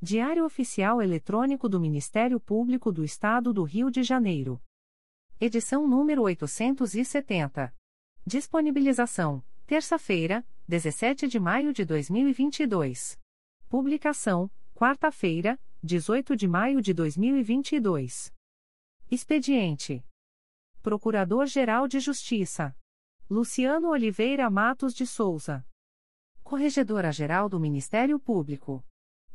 Diário Oficial Eletrônico do Ministério Público do Estado do Rio de Janeiro. Edição número 870. Disponibilização: terça-feira, 17 de maio de 2022. Publicação: quarta-feira, 18 de maio de 2022. Expediente: Procurador-Geral de Justiça Luciano Oliveira Matos de Souza. Corregedora-Geral do Ministério Público.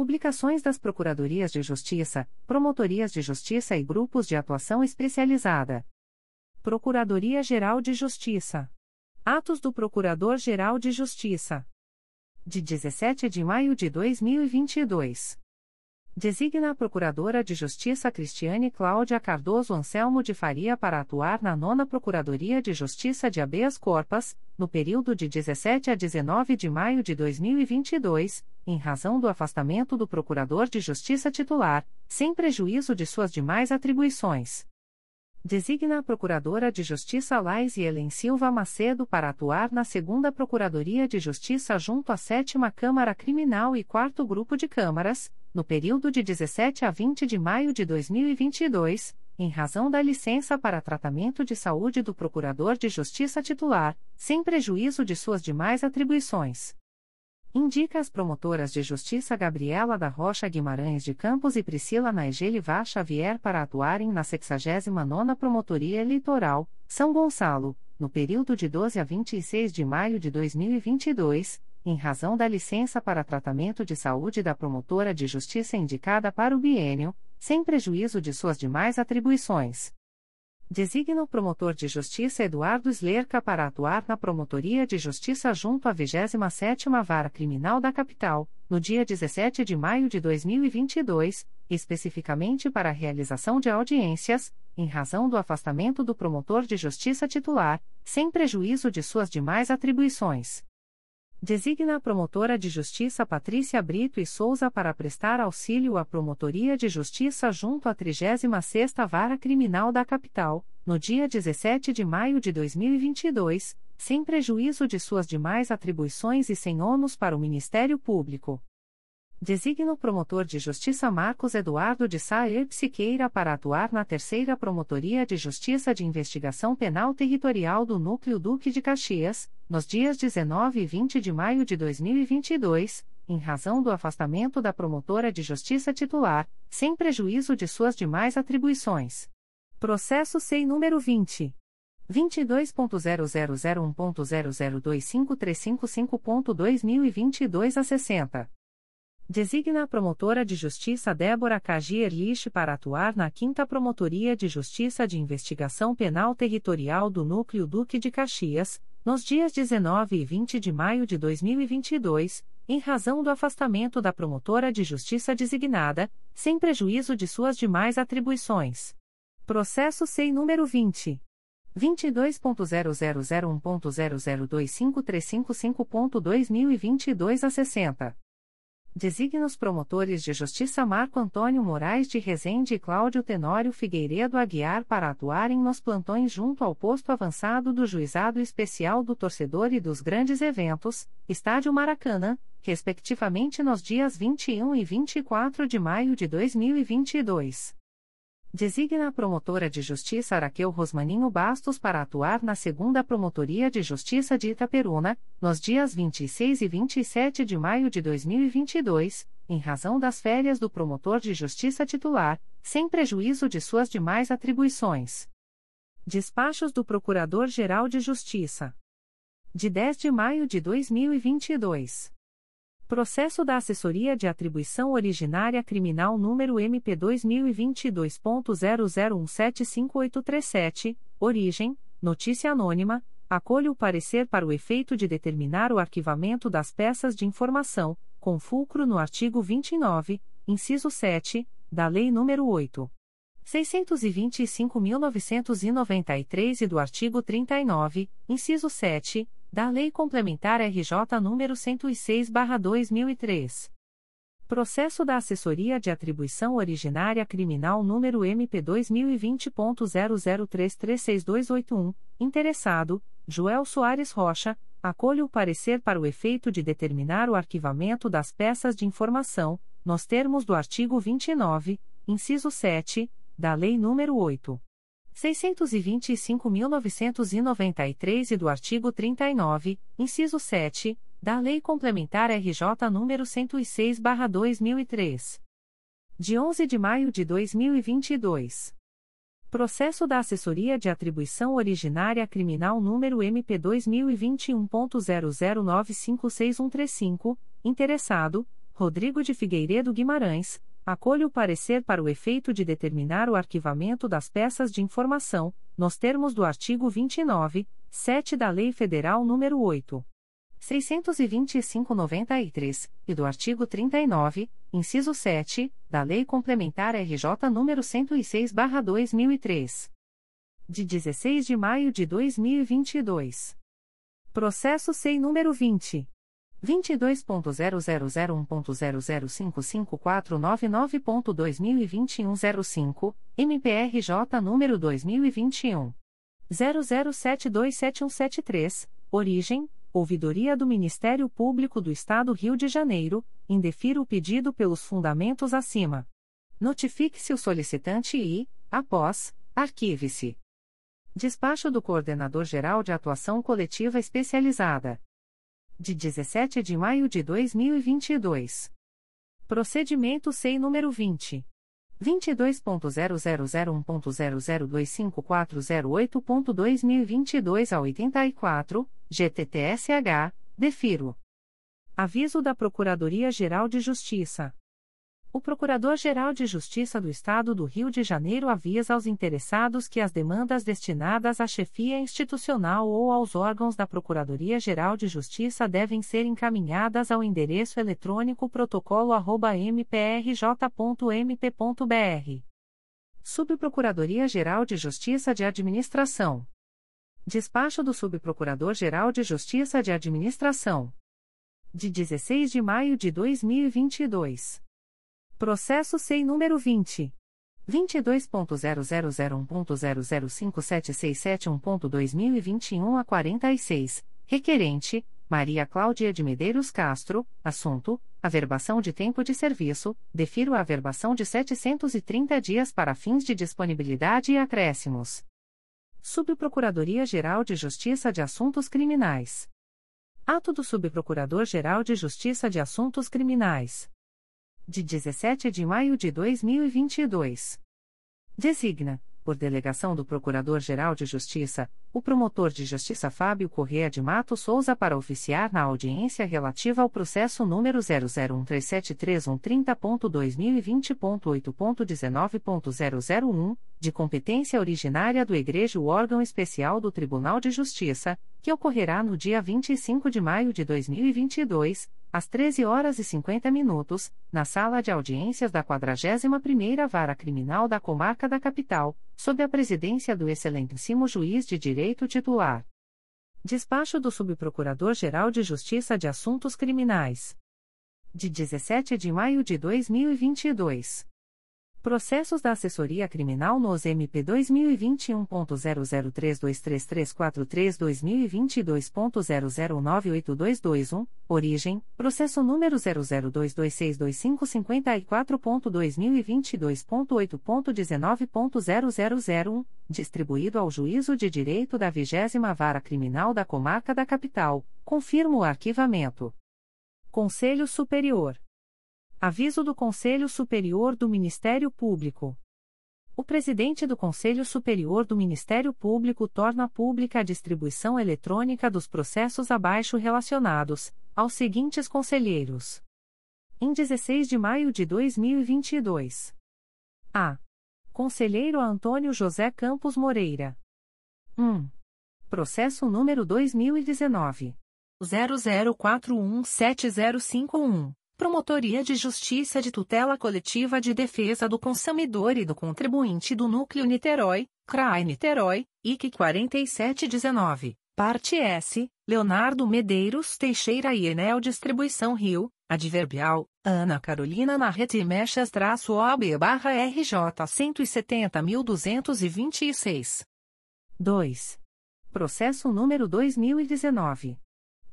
Publicações das Procuradorias de Justiça, Promotorias de Justiça e Grupos de Atuação Especializada. Procuradoria-Geral de Justiça. Atos do Procurador-Geral de Justiça. De 17 de maio de 2022. Designa a Procuradora de Justiça Cristiane Cláudia Cardoso Anselmo de Faria para atuar na nona Procuradoria de Justiça de Abeas Corpas, no período de 17 a 19 de maio de 2022, em razão do afastamento do Procurador de Justiça titular, sem prejuízo de suas demais atribuições. Designa a Procuradora de Justiça Lais e Helen Silva Macedo para atuar na segunda Procuradoria de Justiça junto à sétima Câmara Criminal e quarto Grupo de Câmaras, no período de 17 a 20 de maio de 2022, em razão da licença para tratamento de saúde do Procurador de Justiça titular, sem prejuízo de suas demais atribuições. Indica as promotoras de justiça Gabriela da Rocha Guimarães de Campos e Priscila Naegeli Vá Xavier para atuarem na 69ª Promotoria Eleitoral, São Gonçalo, no período de 12 a 26 de maio de 2022, em razão da licença para tratamento de saúde da promotora de justiça indicada para o biênio, sem prejuízo de suas demais atribuições. Designa o promotor de justiça Eduardo Slerca para atuar na Promotoria de Justiça junto à 27ª Vara Criminal da Capital, no dia 17 de maio de 2022, especificamente para a realização de audiências, em razão do afastamento do promotor de justiça titular, sem prejuízo de suas demais atribuições. Designa a promotora de justiça Patrícia Brito e Souza para prestar auxílio à Promotoria de Justiça junto à 36ª Vara Criminal da Capital, no dia 17 de maio de 2022, sem prejuízo de suas demais atribuições e sem ônus para o Ministério Público. Designa o promotor de justiça Marcos Eduardo de Saer Psiqueira para atuar na Terceira Promotoria de Justiça de Investigação Penal Territorial do Núcleo Duque de Caxias, nos dias 19 e 20 de maio de 2022, em razão do afastamento da promotora de justiça titular, sem prejuízo de suas demais atribuições. Processo SEI número 20. 22.0001.0025355.2022 a 60. Designa a promotora de justiça Débora Cagi Erlich para atuar na 5 Promotoria de Justiça de Investigação Penal Territorial do Núcleo Duque de Caxias, nos dias 19 e 20 de maio de 2022, em razão do afastamento da promotora de justiça designada, sem prejuízo de suas demais atribuições. Processo SEI número 20. 22.0001.0025355.2022 a 60. Designa os promotores de justiça Marco Antônio Moraes de Rezende e Cláudio Tenório Figueiredo Aguiar para atuarem nos plantões junto ao posto avançado do Juizado Especial do Torcedor e dos Grandes Eventos, Estádio Maracanã, respectivamente nos dias 21 e 24 de maio de 2022. Designa a promotora de justiça Araqueu Rosmaninho Bastos para atuar na segunda Promotoria de Justiça de Itaperuna, nos dias 26 e 27 de maio de 2022, em razão das férias do promotor de justiça titular, sem prejuízo de suas demais atribuições. Despachos do Procurador-Geral de Justiça. De 10 de maio de 2022. Processo da Assessoria de Atribuição Originária Criminal número MP 2022.00175837, origem, notícia anônima, acolho o parecer para o efeito de determinar o arquivamento das peças de informação, com fulcro no artigo 29, inciso 7, da Lei nº 8. 625.993 e do artigo 39, inciso 7, da Lei Complementar RJ nº 106/2003. Processo da Assessoria de Atribuição Originária Criminal número MP 2020.00336281, interessado, Joel Soares Rocha, acolho o parecer para o efeito de determinar o arquivamento das peças de informação, nos termos do artigo 29, inciso 7, da Lei nº 8. 625.993 e do artigo 39, inciso 7, da Lei Complementar RJ nº 106/2003. De 11 de maio de 2022. Processo da Assessoria de Atribuição Originária Criminal número MP 2021.00956135, interessado, Rodrigo de Figueiredo Guimarães, Acolho o parecer para o efeito de determinar o arquivamento das peças de informação, nos termos do artigo 29, 7 da Lei Federal nº 8. 625-93, e do artigo 39, inciso 7, da Lei Complementar RJ nº 106-2003. De 16 de maio de 2022. Processo SEI número 20. 22.0001.0055499.2021 MPRJ número 2021 00727173, origem, ouvidoria do Ministério Público do Estado Rio de Janeiro, indefiro o pedido pelos fundamentos acima. Notifique-se o solicitante e, após, arquive-se. Despacho do Coordenador-Geral de Atuação Coletiva Especializada de 17 de maio de 2022. Procedimento SEI número 20. 22.0001.0025408.2022 a 84, GTTSH, defiro. Aviso da Procuradoria-Geral de Justiça. O Procurador-Geral de Justiça do Estado do Rio de Janeiro avisa aos interessados que as demandas destinadas à chefia institucional ou aos órgãos da Procuradoria-Geral de Justiça devem ser encaminhadas ao endereço eletrônico protocolo@mprj.mp.br. Subprocuradoria-Geral de Justiça de Administração. Despacho do Subprocurador-Geral de Justiça de Administração. De 16 de maio de 2022. Processo SEI número 20. 22.0001.0057761.2021 a 46, requerente, Maria Cláudia de Medeiros Castro, assunto, averbação de tempo de serviço, defiro a averbação de 730 dias para fins de disponibilidade e acréscimos. Subprocuradoria-Geral de Justiça de Assuntos Criminais. Ato do Subprocurador-Geral de Justiça de Assuntos Criminais de 17 de maio de 2022. Designa por delegação do Procurador-Geral de Justiça, o promotor de justiça Fábio Correa de Mato Souza para oficiar na audiência relativa ao processo número 001373130.2020.8.19.0001, de competência originária do Egrejo Órgão Especial do Tribunal de Justiça, que ocorrerá no dia 25 de maio de 2022, às 13 horas e 50 minutos, na sala de audiências da 41ª Vara Criminal da Comarca da Capital, sob a presidência do excelentíssimo juiz de direito titular. Despacho do Subprocurador-Geral de Justiça de Assuntos Criminais. De 17 de maio de 2022. Processos da Assessoria Criminal nos MP 2021.00323343-2022.00982221, origem, processo número 002262554.2022.8.19.0001, distribuído ao Juízo de Direito da 20 Vara Criminal da Comarca da Capital, confirma o arquivamento. Conselho Superior. Aviso do Conselho Superior do Ministério Público. O presidente do Conselho Superior do Ministério Público torna pública a distribuição eletrônica dos processos abaixo relacionados aos seguintes conselheiros. Em 16 de maio de 2022. A. Conselheiro Antônio José Campos Moreira. 1. Processo número 2019 00417051. Promotoria de Justiça de Tutela Coletiva de Defesa do Consumidor e do Contribuinte do Núcleo Niterói, CRAI Niterói, IC 4719, Parte S, Leonardo Medeiros Teixeira e Enel Distribuição Rio, Adverbial, Ana Carolina Narrete Mechas-OB barra RJ 170.226. 2. Processo número 2019.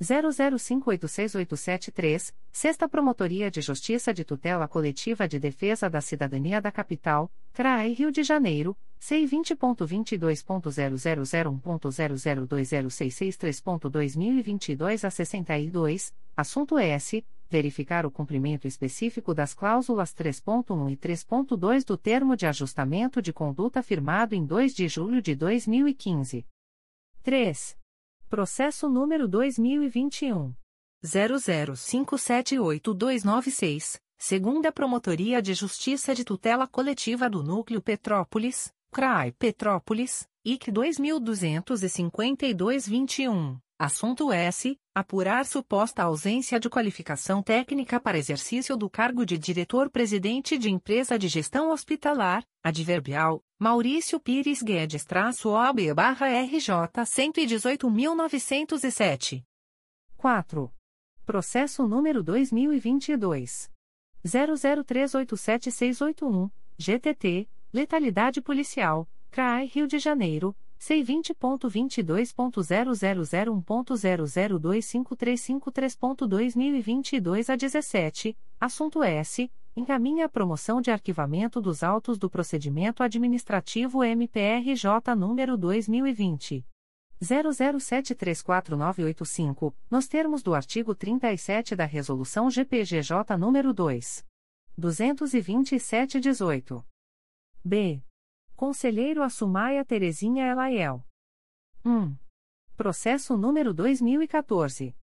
00586873, Sexta Promotoria de Justiça de Tutela Coletiva de Defesa da Cidadania da Capital, CRAE Rio de Janeiro, C20.22.0001.0020663.2022 a 62, assunto S. Verificar o cumprimento específico das cláusulas 3.1 e 3.2 do termo de ajustamento de conduta firmado em 2 de julho de 2015. 3. Processo número 2021. 00578296, segunda Promotoria de Justiça de Tutela Coletiva do Núcleo Petrópolis, CRAI Petrópolis, IC 225221. Assunto S. Apurar suposta ausência de qualificação técnica para exercício do cargo de diretor-presidente de empresa de gestão hospitalar, adverbial, Maurício Pires Guedes-OB-RJ 118.907. 4. Processo número 2022. 00387681, GTT, Letalidade Policial, CRAI Rio de Janeiro, C20.22.0001.0025353.2022 a 17, assunto S. Encaminha a promoção de arquivamento dos autos do procedimento administrativo MPRJ número 2020. 00734985, nos termos do artigo 37 da Resolução GPGJ nº 2. 227-18. B. Conselheiro Assumaia Terezinha Elaiel. 1. Processo número 2014.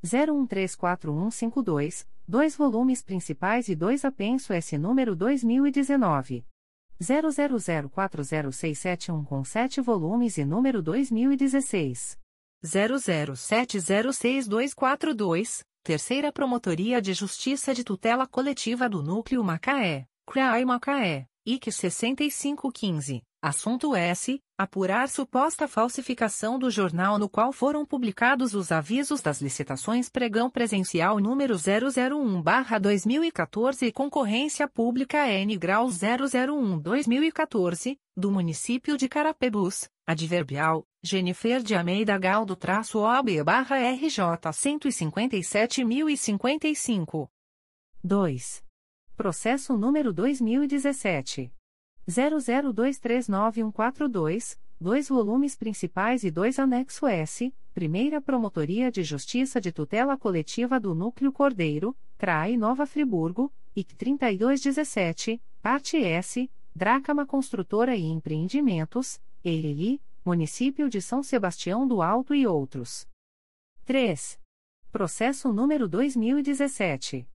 01345152, dois volumes principais e dois apenso S número 2019. 00040671 com sete volumes e número 2016. 00706242, Terceira Promotoria de Justiça de Tutela Coletiva do Núcleo Macaé, CRAI Macaé. IC 6515, assunto S. Apurar suposta falsificação do jornal no qual foram publicados os avisos das licitações pregão presencial número 001-2014 e concorrência pública N grau 001-2014, do município de Carapebus, adverbial, Jennifer de Almeida Galdo traço OB barra RJ 157.055. 2. Processo número 2017. 00239142, dois volumes principais e dois anexo S, Primeira Promotoria de Justiça de Tutela Coletiva do Núcleo Cordeiro, CRAI Nova Friburgo, IC 3217, Parte S, Drácama Construtora e Empreendimentos, Eireli, Município de São Sebastião do Alto e outros. 3. Processo número 2017.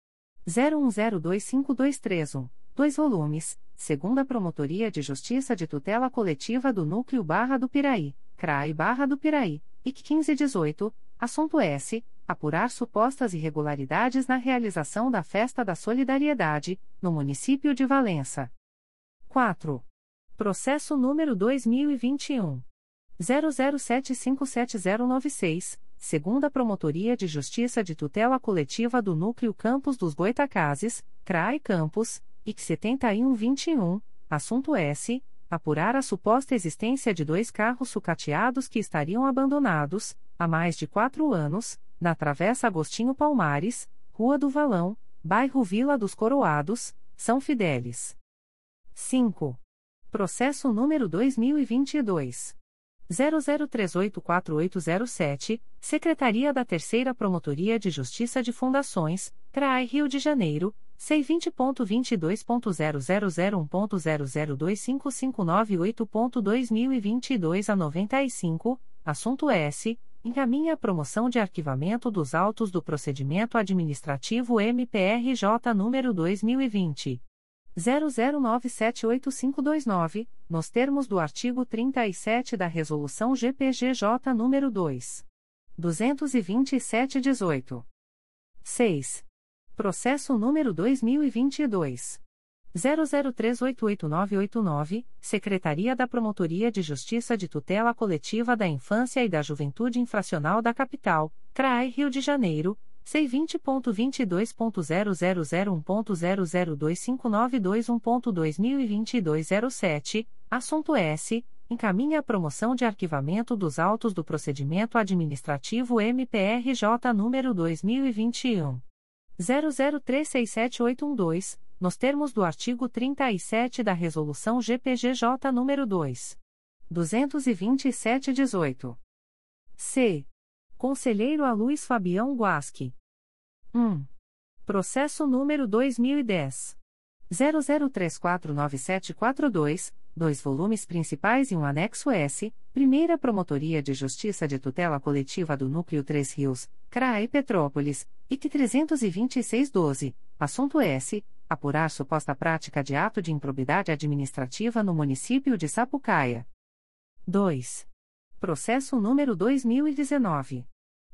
01025231, 2 volumes, segunda Promotoria de Justiça de Tutela Coletiva do Núcleo Barra do Piraí, CRAI Barra do Piraí, IC 1518, assunto S. Apurar supostas irregularidades na realização da Festa da Solidariedade, no município de Valença. 4. Processo número 2021. 00757096, segunda Promotoria de Justiça de Tutela Coletiva do Núcleo Campos dos Goitacazes, CRAI Campos, IC 7121, assunto S. Apurar a suposta existência de dois carros sucateados que estariam abandonados, há mais de quatro anos, na Travessa Agostinho Palmares, Rua do Valão, bairro Vila dos Coroados, São Fidélis. 5. Processo número 2022. 00384807, Secretaria da Terceira Promotoria de Justiça de Fundações, CRAI Rio de Janeiro, C20.22.0001.0025598.2022 a 95, assunto S. Encaminha a promoção de arquivamento dos autos do procedimento administrativo MPRJ número 2020. 00978529, nos termos do artigo 37 da Resolução GPGJ nº 2. 227-18. 6. Processo número 2022. 00388989, Secretaria da Promotoria de Justiça de Tutela Coletiva da Infância e da Juventude Infracional da Capital, CRAI Rio de Janeiro, C20.22.0001.0025921.2022 07, assunto S. Encaminha a promoção de arquivamento dos autos do procedimento administrativo MPRJ número 2021. 00367812, nos termos do artigo 37 da Resolução GPGJ número 2. 227-18. C. Conselheiro a Luiz Fabião Guasque. 1. Processo número 2010. 00349742, dois volumes principais e um anexo S, Primeira Promotoria de Justiça de Tutela Coletiva do Núcleo 3 Rios, CRAE Petrópolis, IT 32612, assunto S. Apurar suposta prática de ato de improbidade administrativa no município de Sapucaia. 2. Processo número 2019.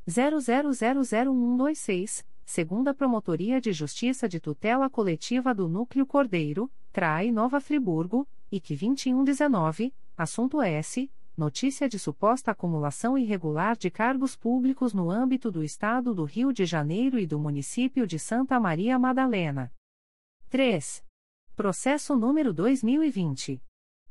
00001126, segunda Promotoria de Justiça de Tutela Coletiva do Núcleo Cordeiro, CRAI Nova Friburgo, IC 2119, assunto S. Notícia de suposta acumulação irregular de cargos públicos no âmbito do Estado do Rio de Janeiro e do município de Santa Maria Madalena. 3. Processo número 2020.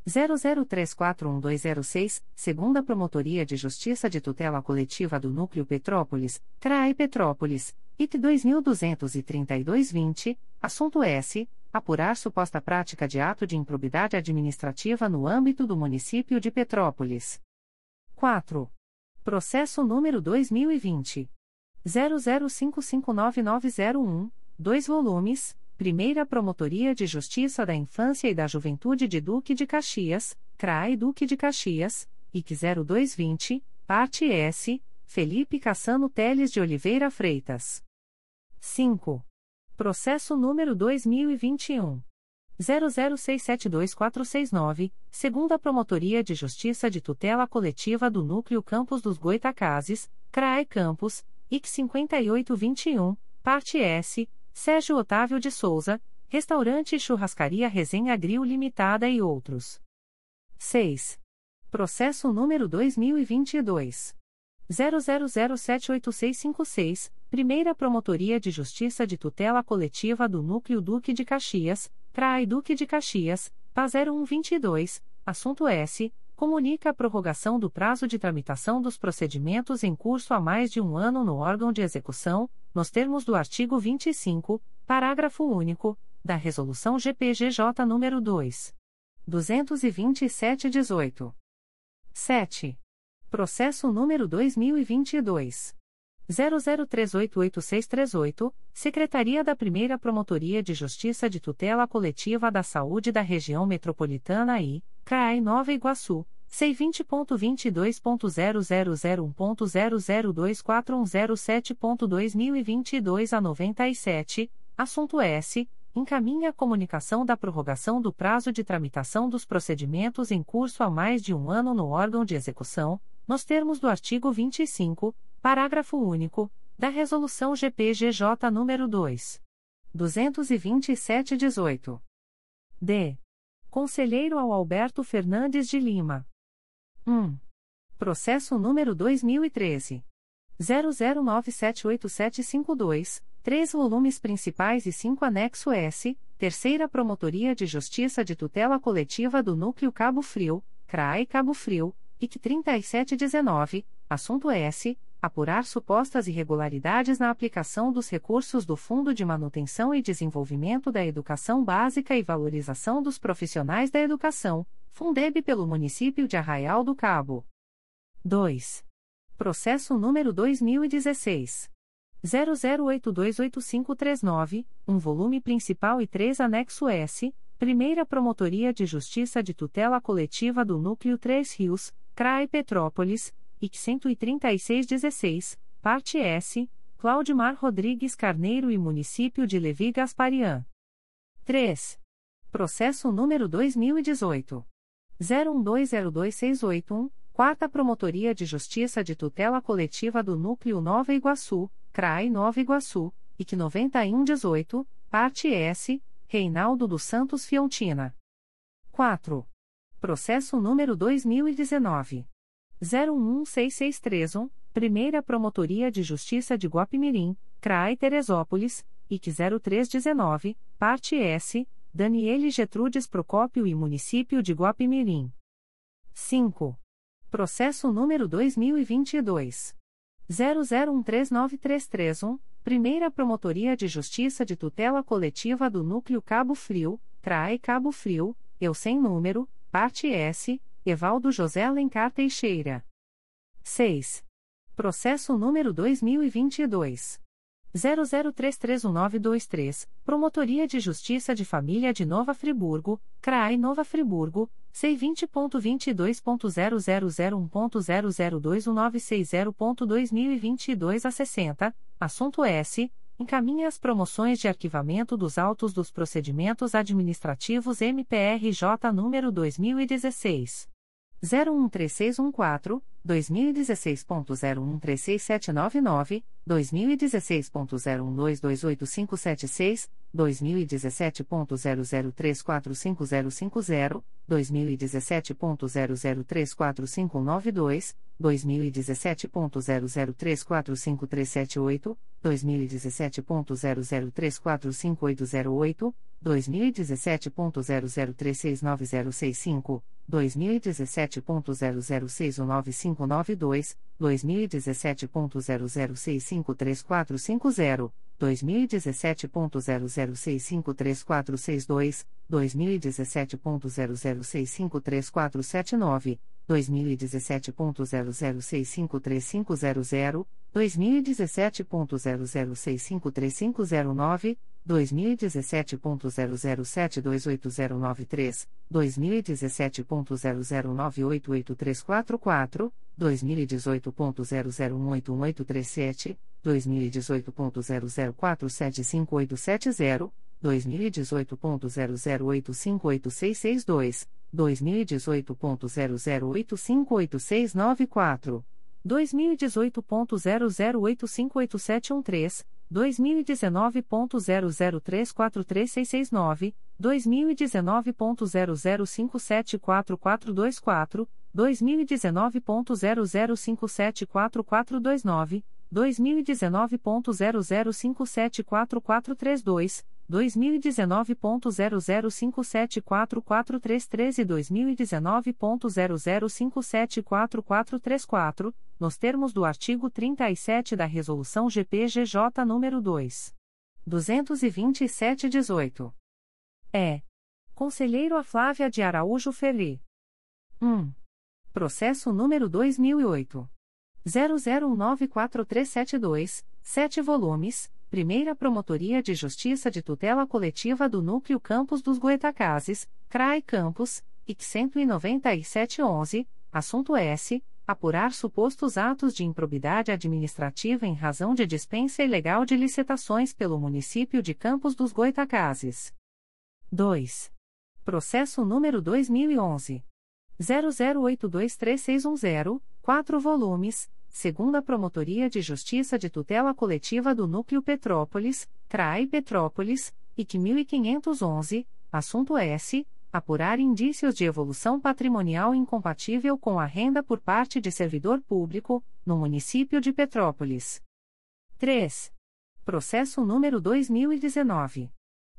00341206, segunda Promotoria de Justiça de Tutela Coletiva do Núcleo Petrópolis, CRAI Petrópolis, IT 223220, assunto S. Apurar suposta prática de ato de improbidade administrativa no âmbito do município de Petrópolis. 4. Processo número 2020. 00559901, 2 volumes Primeira Promotoria de Justiça da Infância e da Juventude de Duque de Caxias, CRAI Duque de Caxias, IC 0220, Parte S, Felipe Cassano Teles de Oliveira Freitas. 5. Processo número 2021. 00672469, segunda Promotoria de Justiça de Tutela Coletiva do Núcleo Campos dos Goitacazes, CRAE Campos, IC 5821, Parte S, Sérgio Otávio de Souza, Restaurante e Churrascaria Resenha Grill Limitada e outros. 6. Processo número 2022. 00078656, Primeira Promotoria de Justiça de Tutela Coletiva do Núcleo Duque de Caxias, CRAI Duque de Caxias, PA 0122, assunto S. Comunica a prorrogação do prazo de tramitação dos procedimentos em curso há mais de um ano no órgão de execução, nos termos do artigo 25, parágrafo único, da Resolução GPGJ nº 2. 227-18. 7. Processo número 2022. 00388638, Secretaria da Primeira Promotoria de Justiça de Tutela Coletiva da Saúde da Região Metropolitana I, CRAI Nova Iguaçu, C20.22.0001.0024107.2022 a 97, assunto S. Encaminha a comunicação da prorrogação do prazo de tramitação dos procedimentos em curso há mais de um ano no órgão de execução, nos termos do artigo 25, Parágrafo único, da Resolução GPGJ nº 2. 227-18. D. Conselheiro ao Alberto Fernandes de Lima. 1. Processo número 2013. 00978752, 3 volumes principais e 5 anexo S, Terceira Promotoria de Justiça de Tutela Coletiva do Núcleo Cabo Frio, CRAE Cabo Frio, IC 3719, assunto S apurar supostas irregularidades na aplicação dos recursos do Fundo de Manutenção e Desenvolvimento da Educação Básica e Valorização dos Profissionais da Educação, Fundeb pelo município de Arraial do Cabo. 2. Processo número 2016 00828539, um volume principal e 3 anexo S, Primeira Promotoria de Justiça de Tutela Coletiva do Núcleo 3 Rios, CRAE Petrópolis IC 13616, parte S, Claudimar Rodrigues Carneiro e Município de Levi Gasparian. 3. Processo número 2018. 01202681, Quarta Promotoria de Justiça de Tutela Coletiva do Núcleo Nova Iguaçu, CRAI Nova Iguaçu, IC 9118, parte S, Reinaldo dos Santos Fiontina. 4. Processo número 2019. 011661, Primeira Promotoria de Justiça de Guapimirim, CRAI Teresópolis, IC 0319, Parte S, Daniele Getrudes Procópio e Município de Guapimirim. 5. Processo número 2022. 00139331, Primeira Promotoria de Justiça de Tutela Coletiva do Núcleo Cabo Frio, CRAE Cabo Frio, eu sem número, Parte S, Evaldo José Alencar Teixeira. 6. Processo número 2022. 00331923, Promotoria de Justiça de Família de Nova Friburgo, CRAI Nova Friburgo, C20.22.0001.0021960.2022 a 60, assunto S. Encaminha as promoções de arquivamento dos autos dos procedimentos administrativos MPRJ número 2016. 013614, 2016.01367999, 2016.01228576, 2017.00345050, 2017.00345592, 2017.00345378, 2017.00345808, 2017.00369065, 2017.00619592, 2017.00653450, 2017.00653462, 2017.00653479, 2017.00653500, 2017.00653509, 2017.00728093, 2017.00988344, 2018.00181837, 2018.00475870, 2018.00858662, 2018.00858694, 2018.00858713, 2019.00343669, 2019.00574424, 2019.00574429, 2019.00574432, 2019.00574433 e 2019.00574434, nos termos do artigo 37 da Resolução GPGJ nº 2. 227-18. É. Conselheiro a Flávia de Araújo Ferri. 1. Processo número 2008. 00194372, 7 volumes, Primeira Promotoria de Justiça de Tutela Coletiva do Núcleo Campos dos Goetacazes, CRAI Campos, IC 19711, assunto S. Apurar supostos atos de improbidade administrativa em razão de dispensa ilegal de licitações pelo município de Campos dos Goitacazes. 2. Processo número 2011. 00823610, 4 volumes, segunda Promotoria de Justiça de Tutela Coletiva do Núcleo Petrópolis, CRAI Petrópolis, IC 1511, assunto S apurar indícios de evolução patrimonial incompatível com a renda por parte de servidor público, no município de Petrópolis. 3. Processo número 2019.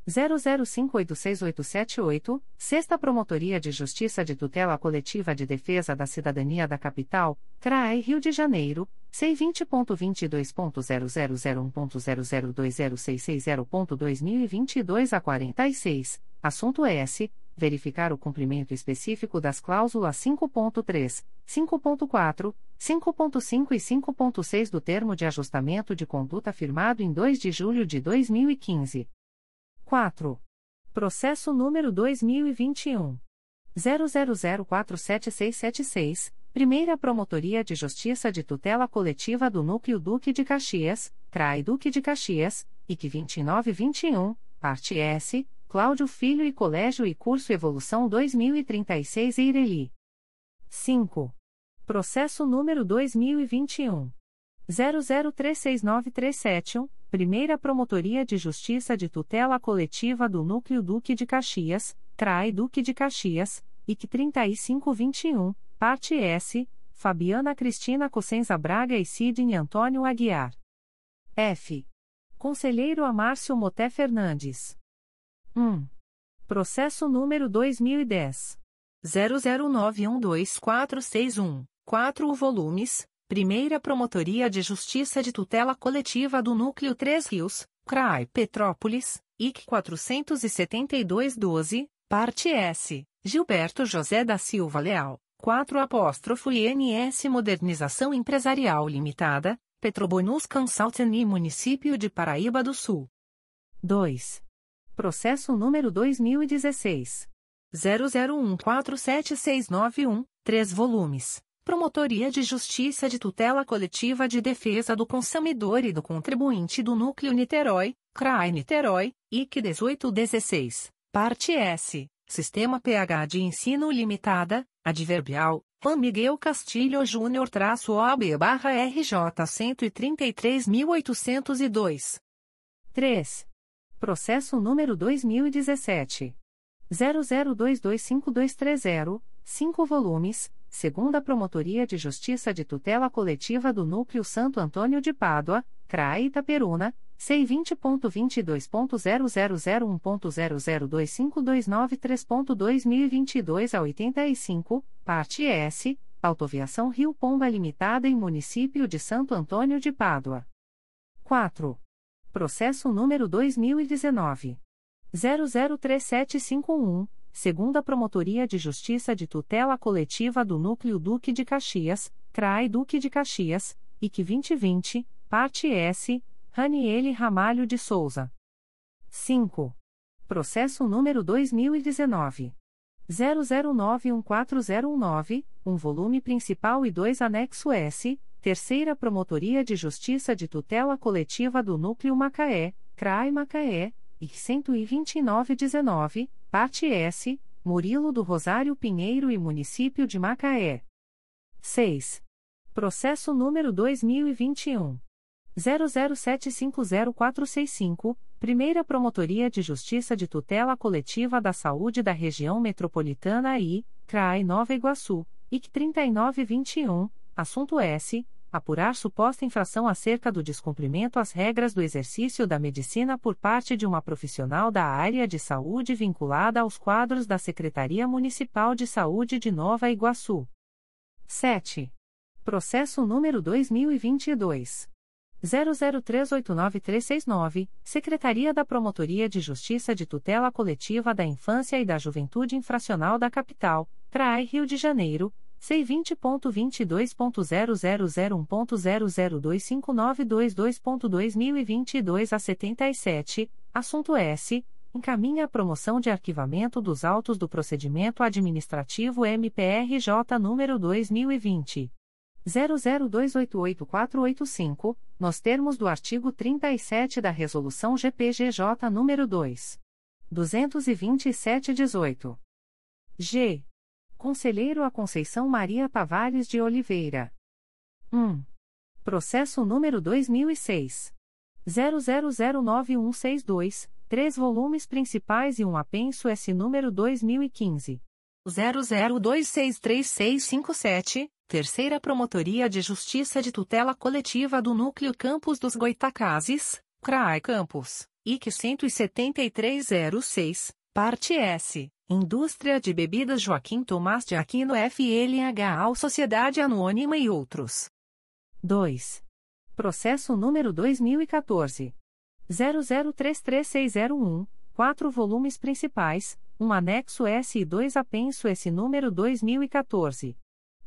00586878, Sexta Promotoria de Justiça de Tutela Coletiva de Defesa da Cidadania da Capital, CRAE Rio de Janeiro, C20.22.0001.0020660.2022 a 46, assunto S verificar o cumprimento específico das cláusulas 5.3, 5.4, 5.5 e 5.6 do termo de ajustamento de conduta firmado em 2 de julho de 2015. 4. Processo número 2021 00047676, Primeira Promotoria de Justiça de Tutela Coletiva do Núcleo Duque de Caxias, CRAI Duque de Caxias, IC 2921, parte S Cláudio Filho e Colégio e Curso Evolução 2036 Ireli. 5. Processo número 2021. 00369371, Primeira Promotoria de Justiça de Tutela Coletiva do Núcleo Duque de Caxias, CRAI Duque de Caxias, IC 3521, Parte S, Fabiana Cristina Cossenza Braga e Sidney Antônio Aguiar. F. Conselheiro Amárcio Moté Fernandes. 1. Processo número 2010. 00912461, 4 volumes, Primeira Promotoria de Justiça de Tutela Coletiva do Núcleo 3 Rios, CRAI Petrópolis, IC 47212, Parte S, Gilberto José da Silva Leal, 4 apóstrofo INS Modernização Empresarial Limitada, Petrobonus Consulting e Município de Paraíba do Sul. 2. Processo número 2016. 00147691, 3 volumes. Promotoria de Justiça de Tutela Coletiva de Defesa do Consumidor e do Contribuinte do Núcleo Niterói, CRAI Niterói, IC 1816. Parte S. Sistema PH de Ensino Limitada, Adverbial, Juan Miguel Castilho Júnior traço OAB barra RJ 133.802. 3. Processo número 2017. 00225230, 5 volumes, segunda Promotoria de Justiça de Tutela Coletiva do Núcleo Santo Antônio de Pádua, CRAE Itaperuna, C20.22.0001.0025293.2022 a 85, parte S, Autoviação Rio Pomba Limitada em Município de Santo Antônio de Pádua. 4. Processo número 2019. 003751, segunda Promotoria de Justiça de Tutela Coletiva do Núcleo Duque de Caxias, CRAI Duque de Caxias, IC 2020, parte S, Raniele Ramalho de Souza. 5. Processo número 2019. 00914019, um volume principal e dois anexo S, Terceira Promotoria de Justiça de Tutela Coletiva do Núcleo Macaé, CRAI Macaé, e 12919, parte S, Murilo do Rosário Pinheiro e Município de Macaé. 6. Processo número 2021. 00750465, Primeira Promotoria de Justiça de Tutela Coletiva da Saúde da Região Metropolitana I, CRAI Nova Iguaçu, IC 3921, Assunto S. Apurar suposta infração acerca do descumprimento às regras do exercício da medicina por parte de uma profissional da área de saúde vinculada aos quadros da Secretaria Municipal de Saúde de Nova Iguaçu. 7. Processo número 2022. 00389369, Secretaria da Promotoria de Justiça de Tutela Coletiva da Infância e da Juventude Infracional da Capital, CRAI Rio de Janeiro, C20.22.0001.0025922.2022 a 77, assunto S. Encaminha a promoção de arquivamento dos autos do procedimento administrativo MPRJ número 2020. 00288485, nos termos do artigo 37 da Resolução GPGJ nº 2. 227-18. G. Conselheiro a Conceição Maria Tavares de Oliveira. 1. Processo número 2006. 00091162, três volumes principais e um apenso S número 2015. 00263657, Terceira Promotoria de Justiça de Tutela Coletiva do Núcleo Campos dos Goitacazes, CRAI Campos, IC 17306, Parte S, Indústria de Bebidas Joaquim Tomás de Aquino FLHA Sociedade Anônima e outros. 2. Processo número 2014. 00333601, quatro volumes principais, um anexo S e dois apenso S número 2014.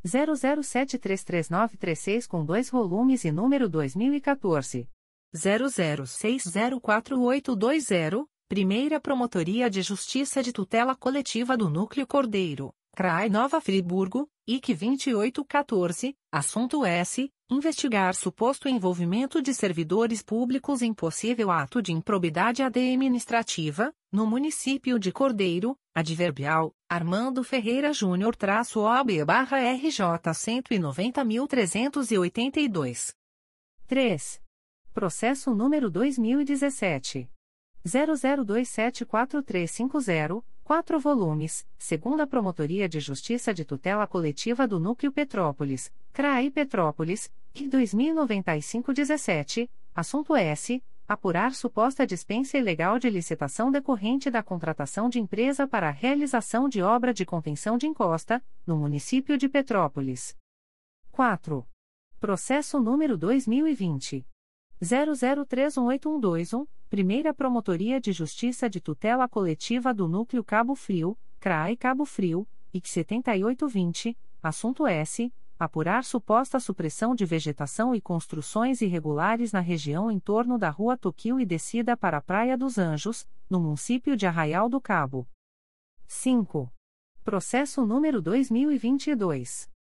00733936 com dois volumes e número 2014. 00604820, Primeira Promotoria de Justiça de Tutela Coletiva do Núcleo Cordeiro, CRAI Nova Friburgo, IC 2814, assunto S. Investigar suposto envolvimento de servidores públicos em possível ato de improbidade administrativa, no município de Cordeiro, adverbial, Armando Ferreira Júnior traço OB barra RJ 190.382. 3. Processo número 2017. 00274350, 4 volumes, segunda Promotoria de Justiça de Tutela Coletiva do Núcleo Petrópolis, CRAI Petrópolis, e 2095-17, assunto S. Apurar suposta dispensa ilegal de licitação decorrente da contratação de empresa para a realização de obra de contenção de encosta, no município de Petrópolis. 4. Processo número 2020. 00318121, Primeira Promotoria de Justiça de Tutela Coletiva do Núcleo Cabo Frio, CRAE Cabo Frio, IC 7820, assunto S. Apurar suposta supressão de vegetação e construções irregulares na região em torno da Rua Toquio e descida para a Praia dos Anjos, no município de Arraial do Cabo. 5. Processo número 2022.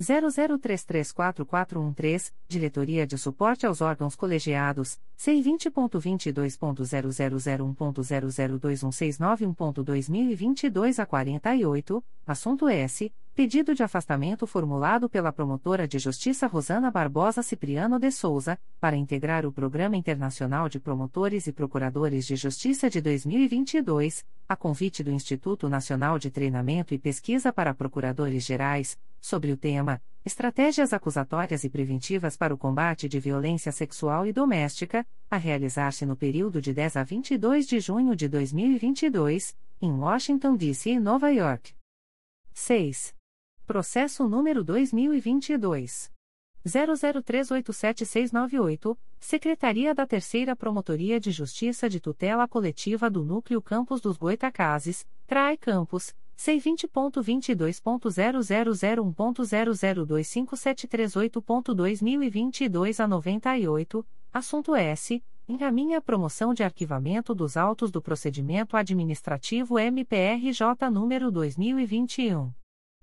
00334413, Diretoria de Suporte aos Órgãos Colegiados, C20.22.0001.0021691.2022 a 48, assunto S. Pedido de afastamento formulado pela promotora de justiça Rosana Barbosa Cipriano de Souza, para integrar o Programa Internacional de Promotores e Procuradores de Justiça de 2022, a convite do Instituto Nacional de Treinamento e Pesquisa para Procuradores Gerais, sobre o tema Estratégias acusatórias e preventivas para o combate de violência sexual e doméstica, a realizar-se no período de 10 a 22 de junho de 2022, em Washington, D.C. e Nova York. 6. Processo número 2022 00387698, Secretaria da Terceira Promotoria de Justiça de Tutela Coletiva do Núcleo Campos dos Goitacazes, CRAE Campos, C20.22.0001.0025738.2022 a 98, assunto S. Encaminha a promoção de arquivamento dos autos do procedimento administrativo MPRJ número 2021.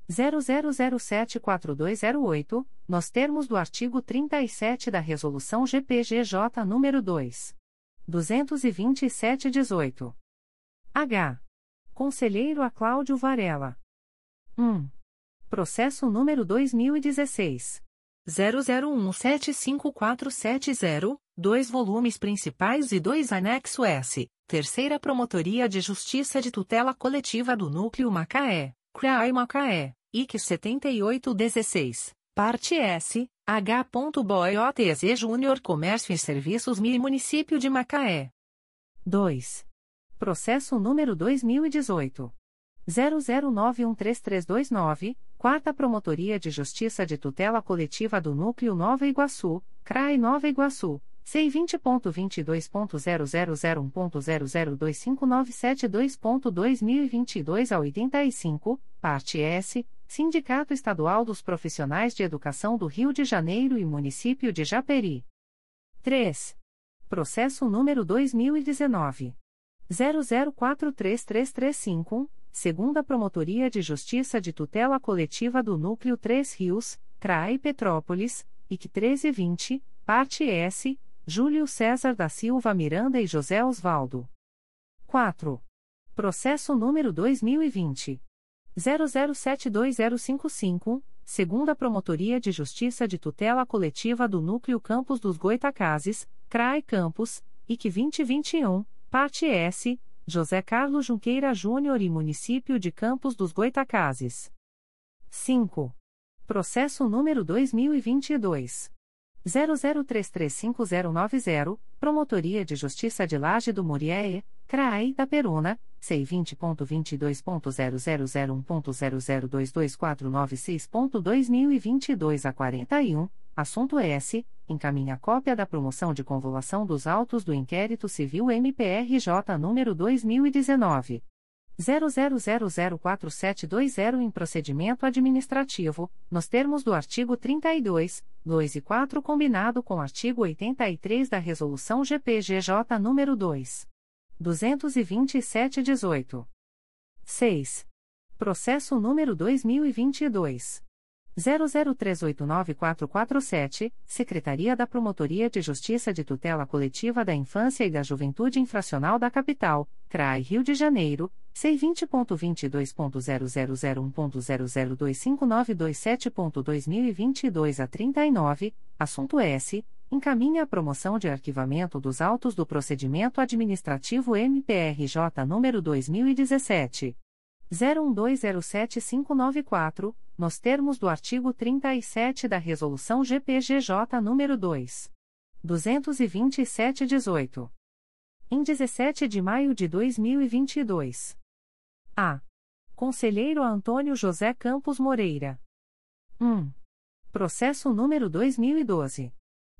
00074208, nos termos do artigo 37 da Resolução GPGJ nº 2. 227-18. H. Conselheiro a Cláudio Varela. 1. Processo número 2016. 00175470, dois volumes principais e dois anexo S, Terceira Promotoria de Justiça de Tutela Coletiva do Núcleo Macaé, CRAI Macaé, IC 7816, Parte S, H. Boiotz Júnior Comércio e Serviços MI Município de Macaé. 2. Processo número 2018. 00913329, Quarta Promotoria de Justiça de Tutela Coletiva do Núcleo Nova Iguaçu, CRAE Nova Iguaçu, C20.22.0001.0025972.2022 a 85, parte S, Sindicato Estadual dos Profissionais de Educação do Rio de Janeiro e Município de Japeri. 3. Processo número 2019. 00433351, segunda Promotoria de Justiça de Tutela Coletiva do Núcleo 3 Rios, CRAE Petrópolis, IC 1320, parte S, Júlio César da Silva Miranda e José Osvaldo. 4. Processo número 2020. 00720055, segunda Promotoria de Justiça de Tutela Coletiva do Núcleo Campos dos Goitacazes, CRAE Campos, IC 2021, parte S, José Carlos Junqueira Júnior e Município de Campos dos Goitacazes. 5. Processo número 2022. 00335090, Promotoria de Justiça de Laje do Murié, CRAE da Peruna, C20.22.0001.0022496.2022 a 41, assunto S. Encaminha cópia da promoção de convolução dos autos do inquérito civil MPRJ número 2019. 00004720 em procedimento administrativo, nos termos do artigo 32, 2 e 4 combinado com o artigo 83 da Resolução GPGJ nº 2. 227-18. 6. Processo número 2022. 00389447, Secretaria da Promotoria de Justiça de Tutela Coletiva da Infância e da Juventude Infracional da Capital, CRAI Rio de Janeiro, C20.22.0001.0025927.2022 a 39, assunto S. Encaminha a promoção de arquivamento dos autos do procedimento administrativo MPRJ número 2017. 01207594, nos termos do artigo 37 da Resolução GPGJ nº 2. 227-18. Em 17 de maio de 2022. A. Conselheiro Antônio José Campos Moreira. 1. Processo número 2012.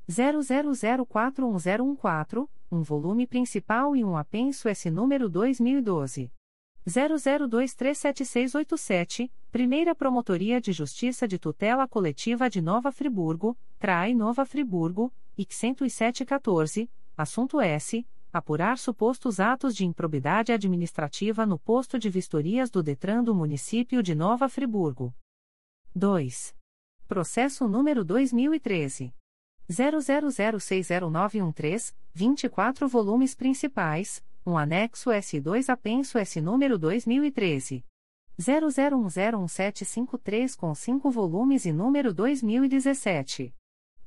00041014, um volume principal e um apenso S número 2012. 00237687, Primeira Promotoria de Justiça de Tutela Coletiva de Nova Friburgo, CRAI Nova Friburgo, IC 10714, assunto S. Apurar supostos atos de improbidade administrativa no posto de vistorias do Detran do município de Nova Friburgo. 2. Processo número 2013. 00060913, 24 volumes principais um anexo S2 apenso S número 2013. 00101753 com 5 volumes e número 2017.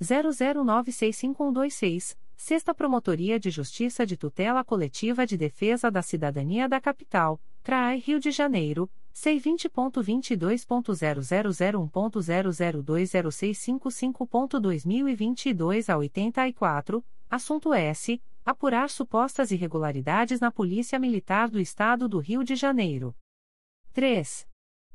00965126, Sexta Promotoria de Justiça de Tutela Coletiva de Defesa da Cidadania da Capital, CRAI Rio de Janeiro, C20.22.0001.0020655.2022 a 84, assunto S apurar supostas irregularidades na Polícia Militar do Estado do Rio de Janeiro. 3.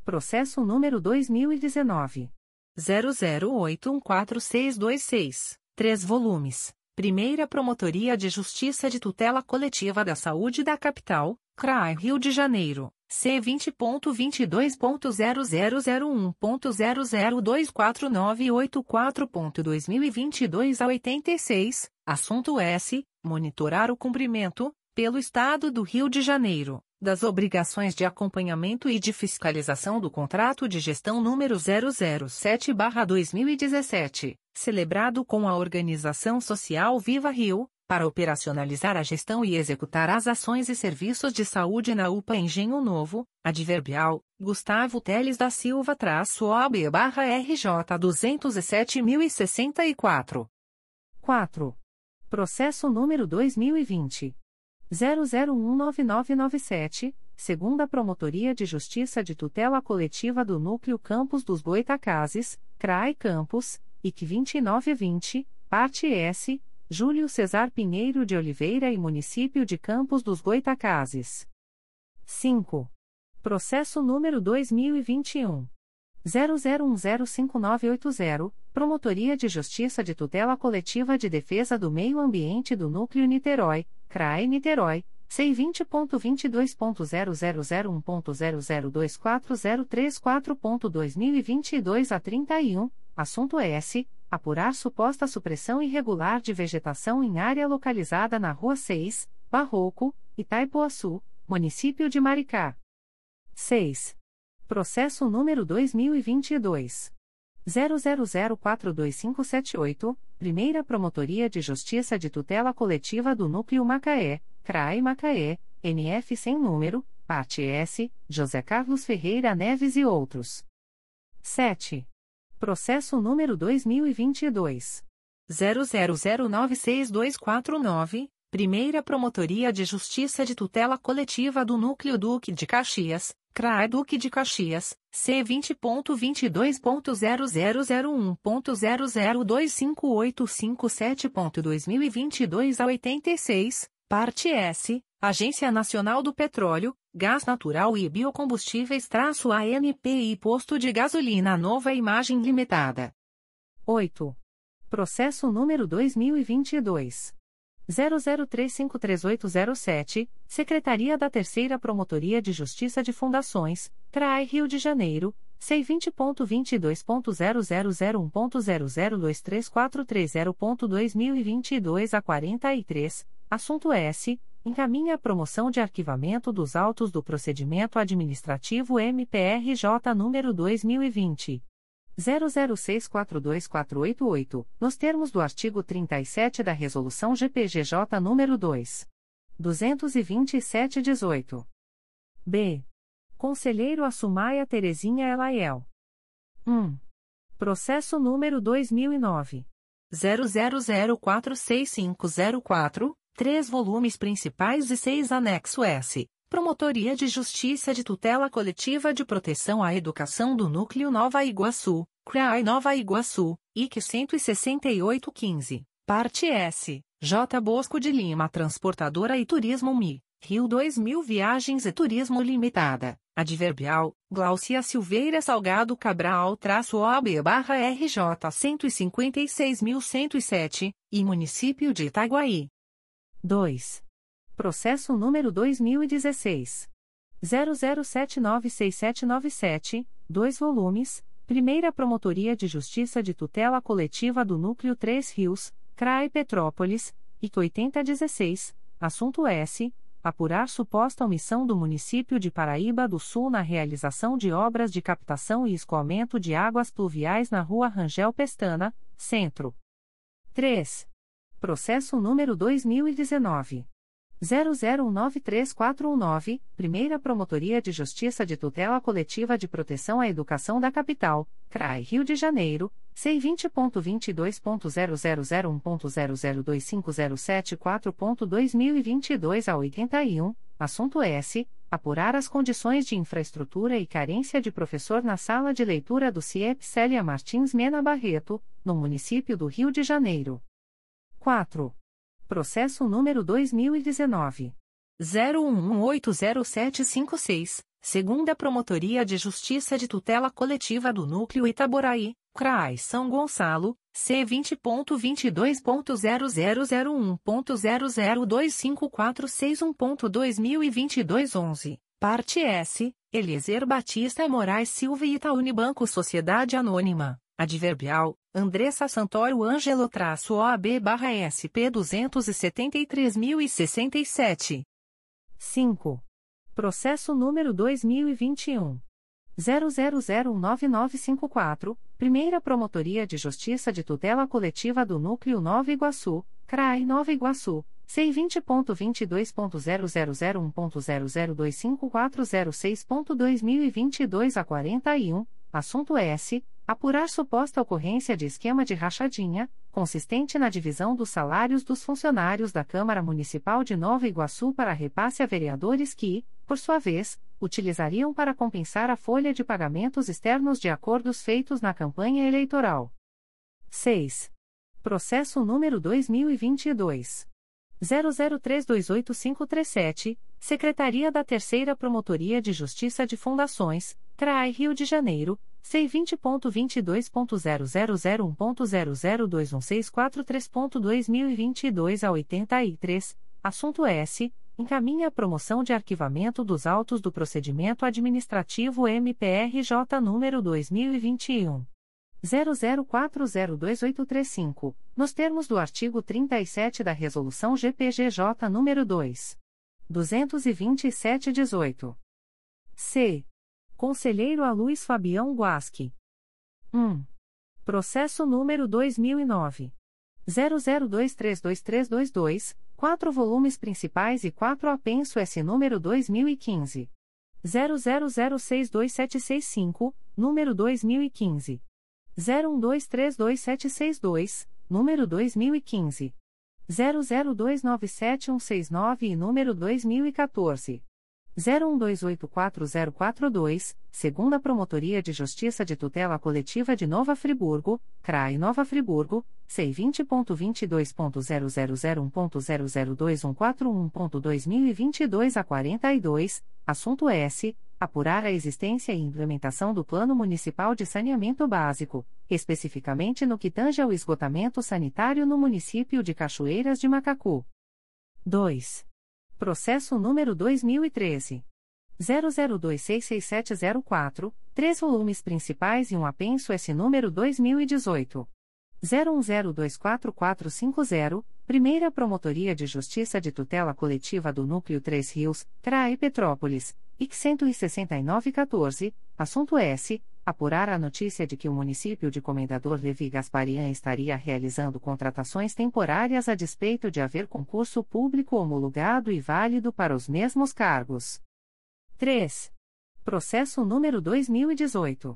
Processo número 2019 00814626, 3 volumes. Primeira Promotoria de Justiça de Tutela Coletiva da Saúde da Capital, CRAI Rio de Janeiro. C vinte ponto vinte dois ponto zero zero zero um ponto zero zero dois quatro nove oito quatro ponto dois mil e vinte e dois a oitenta e seis assunto S monitorar o cumprimento pelo Estado do Rio de Janeiro das obrigações de acompanhamento e de fiscalização do contrato de gestão número 007/2017 celebrado com a organização social Viva Rio para operacionalizar a gestão e executar as ações e serviços de saúde na UPA Engenho Novo, adverbial, Gustavo Teles da Silva traço OB barra RJ 207.064. 4. Processo número 2020. 00199997, segunda Promotoria de Justiça de Tutela Coletiva do Núcleo Campos dos Goitacazes, CRAI Campos, IC 2920, parte S, Júlio Cesar Pinheiro de Oliveira e Município de Campos dos Goitacazes. 5. Processo número 2021. 00105980, Promotoria de Justiça de Tutela Coletiva de Defesa do Meio Ambiente do Núcleo Niterói, CRAE Niterói, C20.22.0001.0024034.2022 a 31, assunto S. Apurar suposta supressão irregular de vegetação em área localizada na Rua 6, Barroco, Itaipuaçu, município de Maricá. 6. Processo número 2022. 00042578, Primeira Promotoria de Justiça de Tutela Coletiva do Núcleo Macaé, CRAE Macaé, NF sem número, parte S, José Carlos Ferreira Neves e outros. 7. Processo número 2022. 00096249, Primeira Promotoria de Justiça de Tutela Coletiva do Núcleo Duque de Caxias, CRAE Duque de Caxias, C20.22.0001.0025857.2022 a 86, parte S, Agência Nacional do Petróleo, Gás Natural e Biocombustíveis-ANP e Posto de Gasolina Nova Imagem Limitada. 8. Processo número 2022. 00353807, Secretaria da Terceira Promotoria de Justiça de Fundações, CRAI Rio de Janeiro, C20.22.0001.0023430.2022 a 43, assunto S. Encaminha a promoção de arquivamento dos autos do procedimento administrativo MPRJ número 2020. 00642488, nos termos do artigo 37 da Resolução GPGJ nº 2. 227-18. B. Conselheiro Assumaia Terezinha Elaiel. 1. Processo número 2009. 00046504, 3 volumes principais e 6 anexo S. Promotoria de Justiça de Tutela Coletiva de Proteção à Educação do Núcleo Nova Iguaçu, CRAI Nova Iguaçu, IC 16815, Parte S, J. Bosco de Lima Transportadora e Turismo Mi, Rio 2000 Viagens e Turismo Limitada, Adverbial, Glaucia Silveira Salgado Cabral traço OAB barra RJ 156.107, e Município de Itaguaí. 2. Processo número 2016. 00796797, 2 volumes, Primeira Promotoria de Justiça de Tutela Coletiva do Núcleo 3 Rios, CRAE Petrópolis, IC 8016, assunto S. Apurar suposta omissão do município de Paraíba do Sul na realização de obras de captação e escoamento de águas pluviais na rua Rangel Pestana, Centro. 3. Processo número 2019. 00193419, Primeira Promotoria de Justiça de Tutela Coletiva de Proteção à Educação da Capital, CRAI Rio de Janeiro, C20.22.0001.0025074.2022 a 81, assunto S. Apurar as condições de infraestrutura e carência de professor na sala de leitura do CIEP Célia Martins Mena Barreto, no município do Rio de Janeiro. 4. Processo número 2019. 01180756, segunda Promotoria de Justiça de Tutela Coletiva do Núcleo Itaboraí, CRAI São Gonçalo, C20.22.0001.0025461.2022 11, parte S, Eliezer Batista Moraes Silva e Itaúni Banco Sociedade Anônima. Adverbial, Andressa Santoro Ângelo traço OAB barra SP 273.067. 5. Processo número 2021. 00019954, Primeira Promotoria de Justiça de Tutela Coletiva do Núcleo Nova Iguaçu, CRAI Nova Iguaçu, C20.22.0001.0025406.2022 a 41, assunto S Apurar suposta ocorrência de esquema de rachadinha, consistente na divisão dos salários dos funcionários da Câmara Municipal de Nova Iguaçu para repasse a vereadores que, por sua vez, utilizariam para compensar a folha de pagamentos externos de acordos feitos na campanha eleitoral. 6. Processo número 2022. 00328537, Secretaria da Terceira Promotoria de Justiça de Fundações, CRAI Rio de Janeiro, C20.22.0001.0021643.2022 a 83, assunto S. encaminha a promoção de arquivamento dos autos do procedimento administrativo MPRJ número 2021 00402835, nos termos do artigo 37 da resolução GPGJ número 2 227/18. C. Conselheiro a Luiz Fabião Guasque. 1. Processo número 2009 00232322, quatro volumes principais e quatro apenso S número 2015 00062765, número 2015 01232762, número 2015 00297169 e número 2014 01284042, segunda Promotoria de Justiça de Tutela Coletiva de Nova Friburgo, CRAI Nova Friburgo, C20.22.0001.0021411.2022 a 42, assunto S. Apurar a existência e implementação do Plano Municipal de Saneamento Básico, especificamente no que tange ao esgotamento sanitário no município de Cachoeiras de Macacu. 2. Processo número 2013. 00266704, três volumes principais e um apenso S número 2018. 01024450, Primeira Promotoria de Justiça de Tutela Coletiva do Núcleo 3 Rios, CRAE Petrópolis, IC 16914, assunto S apurar a notícia de que o município de Comendador Levi Gasparian estaria realizando contratações temporárias a despeito de haver concurso público homologado e válido para os mesmos cargos. 3. Processo número 2018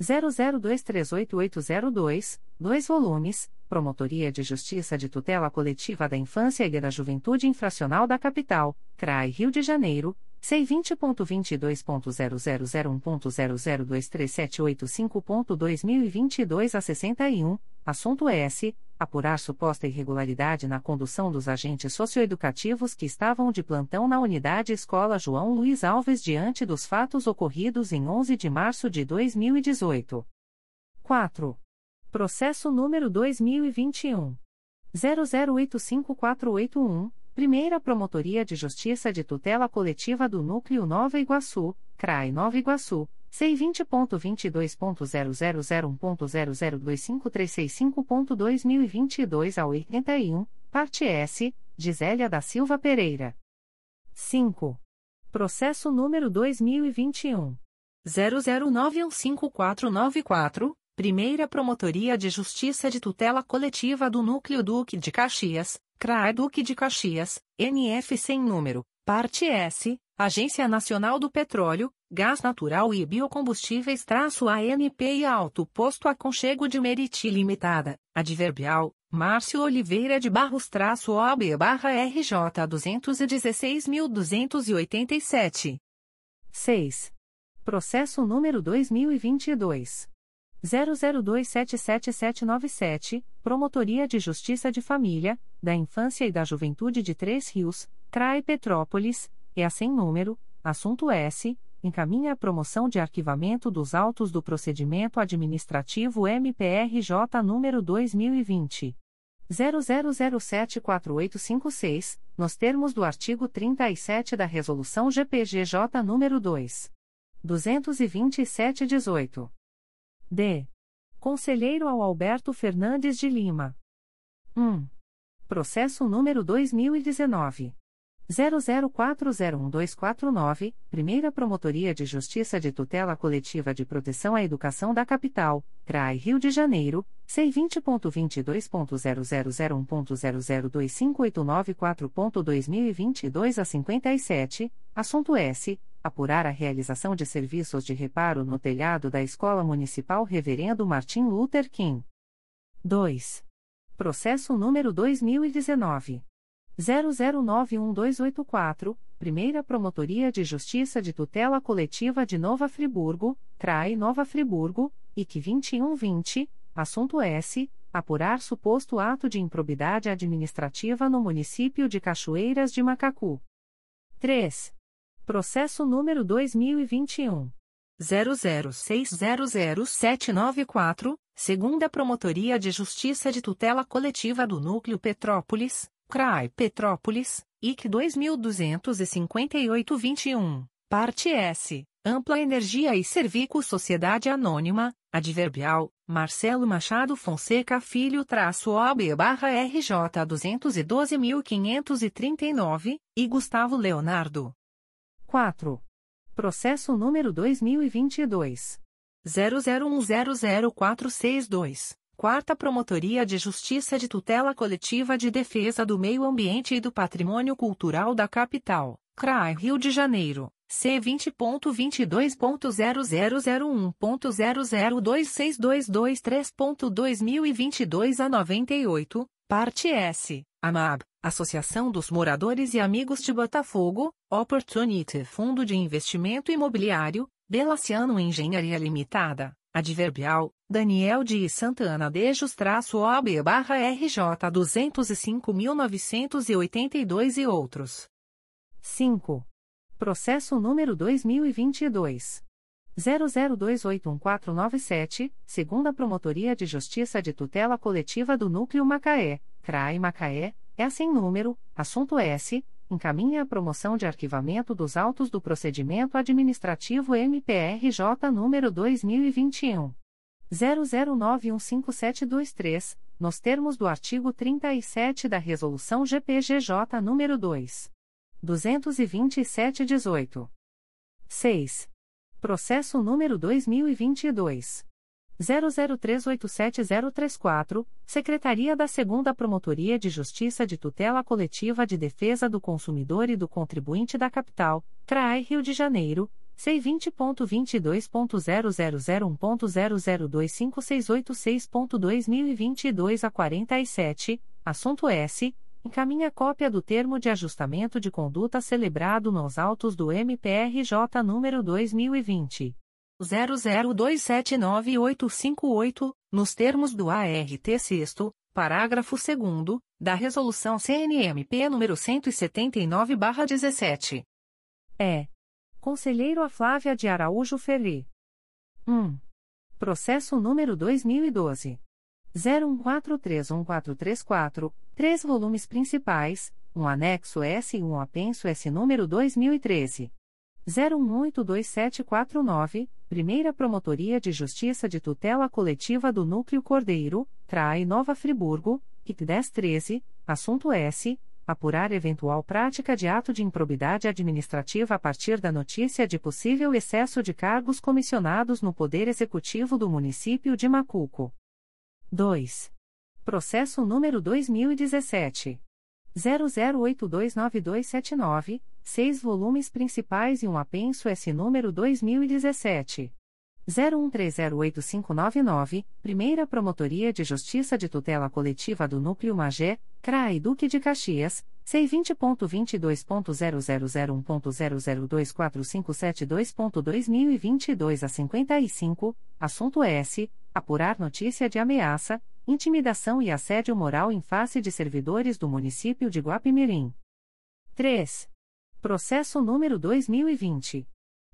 00238802, 2 volumes, Promotoria de Justiça de Tutela Coletiva da Infância e da Juventude Infracional da Capital, CRAI Rio de Janeiro, C20.22.0001.0023785.2022 a 61, assunto S. Apurar suposta irregularidade na condução dos agentes socioeducativos que estavam de plantão na unidade Escola João Luiz Alves diante dos fatos ocorridos em 11 de março de 2018. 4. Processo número 2021. 00854881. Primeira Promotoria de Justiça de Tutela Coletiva do Núcleo Nova Iguaçu, CRAI Nova Iguaçu, C20.22.0001.0025365.2022 a 81, parte S, Gisélia da Silva Pereira. 5. Processo número 2021. 00915494, Primeira Promotoria de Justiça de Tutela Coletiva do Núcleo Duque de Caxias, CRAE Duque de Caxias, NF sem número, parte S, Agência Nacional do Petróleo, Gás Natural e Biocombustíveis traço ANP e Alto Posto Aconchego de Meriti Limitada, Adverbial, Márcio Oliveira de Barros traço OB barra RJ 216.287. 6. Processo número 2022. 00277797, Promotoria de Justiça de Família, da Infância e da Juventude de Três Rios, CRAE Petrópolis, e a sem número, assunto S, encaminha a promoção de arquivamento dos autos do procedimento administrativo MPRJ número 2020 00074856, nos termos do artigo 37 da Resolução GPGJ número 2 227/18. D. Conselheiro ao Alberto Fernandes de Lima. 1. Processo número 2019. 00401249, Primeira Promotoria de Justiça de Tutela Coletiva de Proteção à Educação da Capital, CRAI Rio de Janeiro, C20.22.0001.0025894.2022 a 57, assunto S apurar a realização de serviços de reparo no telhado da Escola Municipal Reverendo Martim Luther King. 2. Processo número 2019 00912284, Primeira Promotoria de Justiça de Tutela Coletiva de Nova Friburgo, CRAI Nova Friburgo, IC 2120, assunto S. Apurar suposto ato de improbidade administrativa no município de Cachoeiras de Macacu. 3. Processo número 2021. 00600794, segunda Promotoria de Justiça de Tutela Coletiva do Núcleo Petrópolis, CRAI Petrópolis, IC 2258-21, parte S, Ampla Energia e Servico Sociedade Anônima, Adverbial, Marcelo Machado Fonseca Filho traço OB barra RJ 212.539, e Gustavo Leonardo. 4. Processo número 2022. 00100462. Quarta Promotoria de Justiça de Tutela Coletiva de Defesa do Meio Ambiente e do Patrimônio Cultural da Capital, CRAI Rio de Janeiro, C20.22.0001.0026223.2022 a 98, parte S, AMAB, Associação dos Moradores e Amigos de Botafogo, Opportunity Fundo de Investimento Imobiliário, Belaciano Engenharia Limitada. Adverbial, Daniel de Santana Dejos traço OB barra RJ 205.982 e outros. 5. Processo número 2022. 00281497, segunda Promotoria de Justiça de Tutela Coletiva do Núcleo Macaé, CRAI Macaé, é sem número, assunto S, encaminha a promoção de arquivamento dos autos do procedimento administrativo MPRJ número 2021 00915723, nos termos do artigo 37 da resolução GPGJ número 2 22718. 6. Processo número 2022 00387034, Secretaria da 2 Promotoria de Justiça de Tutela Coletiva de Defesa do Consumidor e do Contribuinte da Capital, CRAI Rio de Janeiro, C20.22.0001.0025686.2022 a 47, assunto S. Encaminha cópia do termo de ajustamento de conduta celebrado nos autos do MPRJ número 2020 00279858, nos termos do ART 6 parágrafo 2 da Resolução CNMP nº 179/17. É. Conselheiro a Flávia de Araújo Ferri. 1. Processo número 2012 01431434, três volumes principais, um anexo S e um apenso S número 2013 01827749, Primeira Promotoria de Justiça de Tutela Coletiva do Núcleo Cordeiro, CRAI Nova Friburgo, IC 1013, assunto S. Apurar eventual prática de ato de improbidade administrativa a partir da notícia de possível excesso de cargos comissionados no Poder Executivo do Município de Macuco. 2. Processo número 2017. 00829279, seis volumes principais e um apenso S número 2017 01308599, Primeira Promotoria de Justiça de Tutela Coletiva do Núcleo Magé, CRAI Duque de Caxias, C20.22.0001.0024572.2022 a 55, assunto S. Apurar notícia de ameaça, intimidação e assédio moral em face de servidores do município de Guapimirim. 3. Processo número 2020.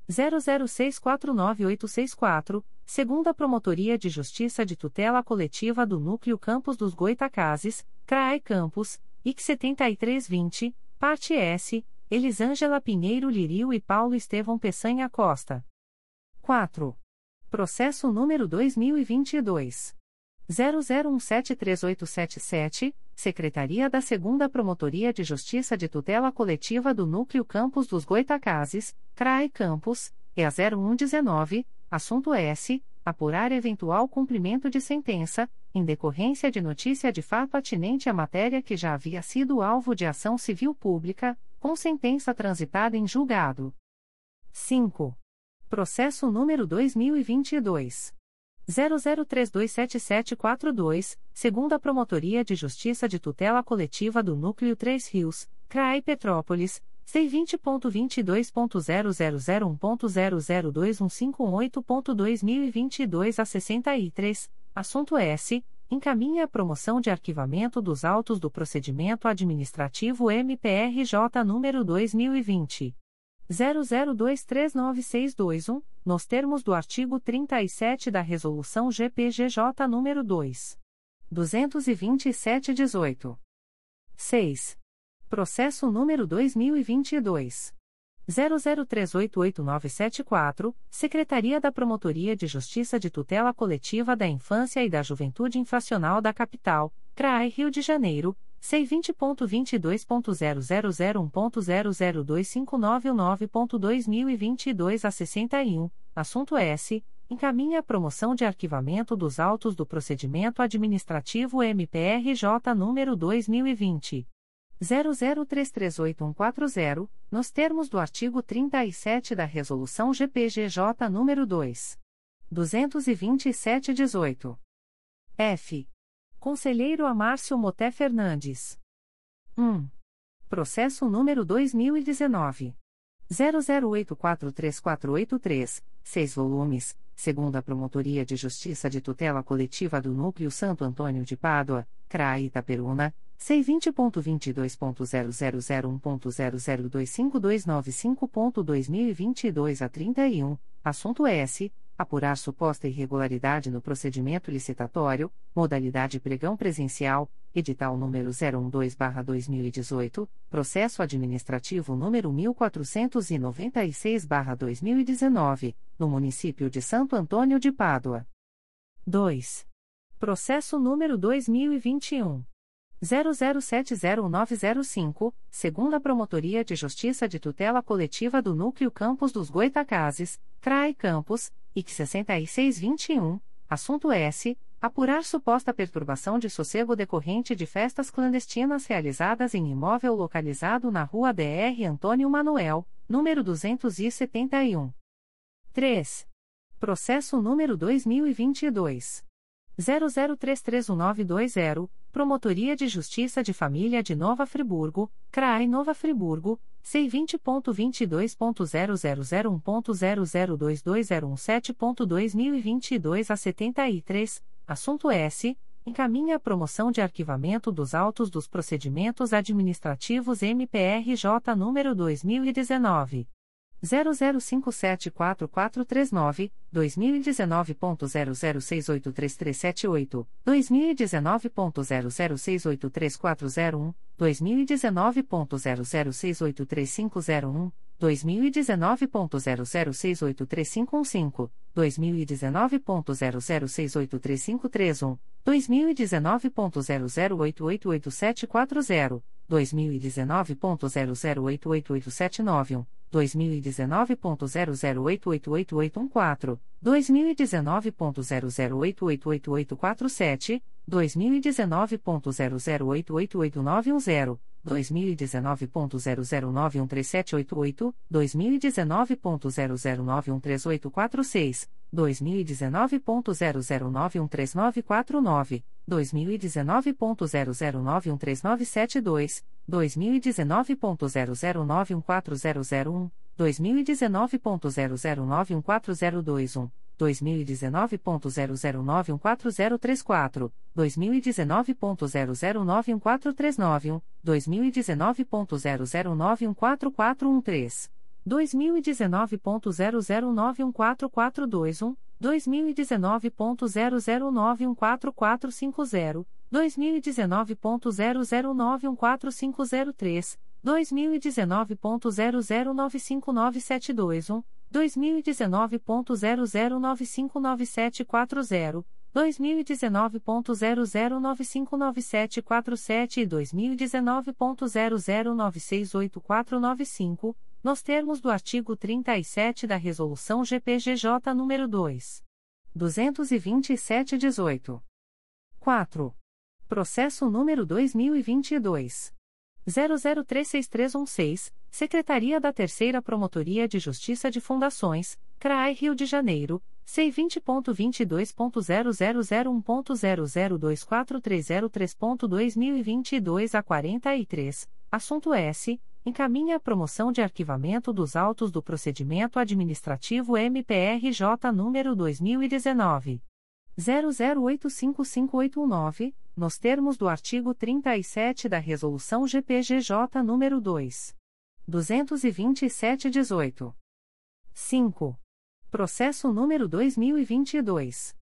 00649864, segunda Promotoria de Justiça de Tutela Coletiva do Núcleo Campos dos Goitacazes, CRAE Campos, IC 7320, parte S, Elisângela Pinheiro Lirio e Paulo Estevão Peçanha Costa. 4. Processo número 2022 00173877, Secretaria da 2 Promotoria de Justiça de Tutela Coletiva do Núcleo Campos dos Goitacazes, CRAE Campos, EA 0119, assunto S. Apurar eventual cumprimento de sentença, em decorrência de notícia de fato atinente à matéria que já havia sido alvo de ação civil pública, com sentença transitada em julgado. 5. Processo número 2022. 00327742, segunda Promotoria de Justiça de Tutela Coletiva do Núcleo 3 Rios, CRAI Petrópolis, C20.22.0001.0021588.2022 a 63, assunto S. Encaminha a promoção de arquivamento dos autos do procedimento administrativo MPRJ número 2020. 00239621, nos termos do artigo 37 da Resolução GPGJ nº 2. 227-18. 6. Processo número 2022. 00388974, Secretaria da Promotoria de Justiça de Tutela Coletiva da Infância e da Juventude Infracional da Capital, CRAE Rio de Janeiro, C20.22.0001.0025919.2022 a 61, assunto S. Encaminha a promoção de arquivamento dos autos do procedimento administrativo MPRJ número 2020. 00338140, nos termos do artigo 37 da Resolução GPGJ nº 2. 227-18. F. Conselheiro Amárcio Moté Fernandes. 1. Processo número 2019. 00843483, 6 volumes, segundo a Promotoria de Justiça de Tutela Coletiva do Núcleo Santo Antônio de Pádua, CRA Itaperuna, C20.22.0001.0025295.2022 a 31, assunto S. Apurar suposta irregularidade no procedimento licitatório, modalidade pregão presencial, edital número 012-2018, processo administrativo número 1496-2019, no município de Santo Antônio de Pádua. 2. Processo número 2021. 00701905, segunda Promotoria de Justiça de Tutela Coletiva do Núcleo Campos dos Goitacazes, CRAE Campos, IC 6621, assunto S. Apurar suposta perturbação de sossego decorrente de festas clandestinas realizadas em imóvel localizado na Rua DR Antônio Manuel, número 271. 3. Processo número 2022. 00331920, Promotoria de Justiça de Família de Nova Friburgo, CRAI Nova Friburgo, C20.22.0001.0022017.2022 a 73, assunto S. Encaminha a promoção de arquivamento dos autos dos procedimentos administrativos MPRJ número 2019. 00574439, 2019.00683378, 2019.00683401, 2019.00683501, 2019.00683515, 2019.00683531, 2019.00888740, 2019.00888791, 2019.00888814, 2019.00888847, 2019.00888910, 2019.00913788, 2019.00913846, 2019.00913949, 2019.00913972, 2019.00914001, 2019.00914021, 2019.00914034, 2019.00914391, 2019.00914413. 2019.00914421, 2019.00914450, 2019.00914503, 2019.00959721, 2019.00959740, 2019.00959747 e 2019.00968495, nos termos do artigo 37 da Resolução GPGJ nº 2. 227-18. 4. Processo número 2022. 00363116, Secretaria da Terceira Promotoria de Justiça de Fundações, CRAI Rio de Janeiro, C20.22.0001.0024303.2022 a 43, assunto S. Encaminha a promoção de arquivamento dos autos do procedimento administrativo MPRJ número 2019. 00855819, nos termos do artigo 37 da Resolução GPGJ nº 2. 227-18. 5. Processo número 2022.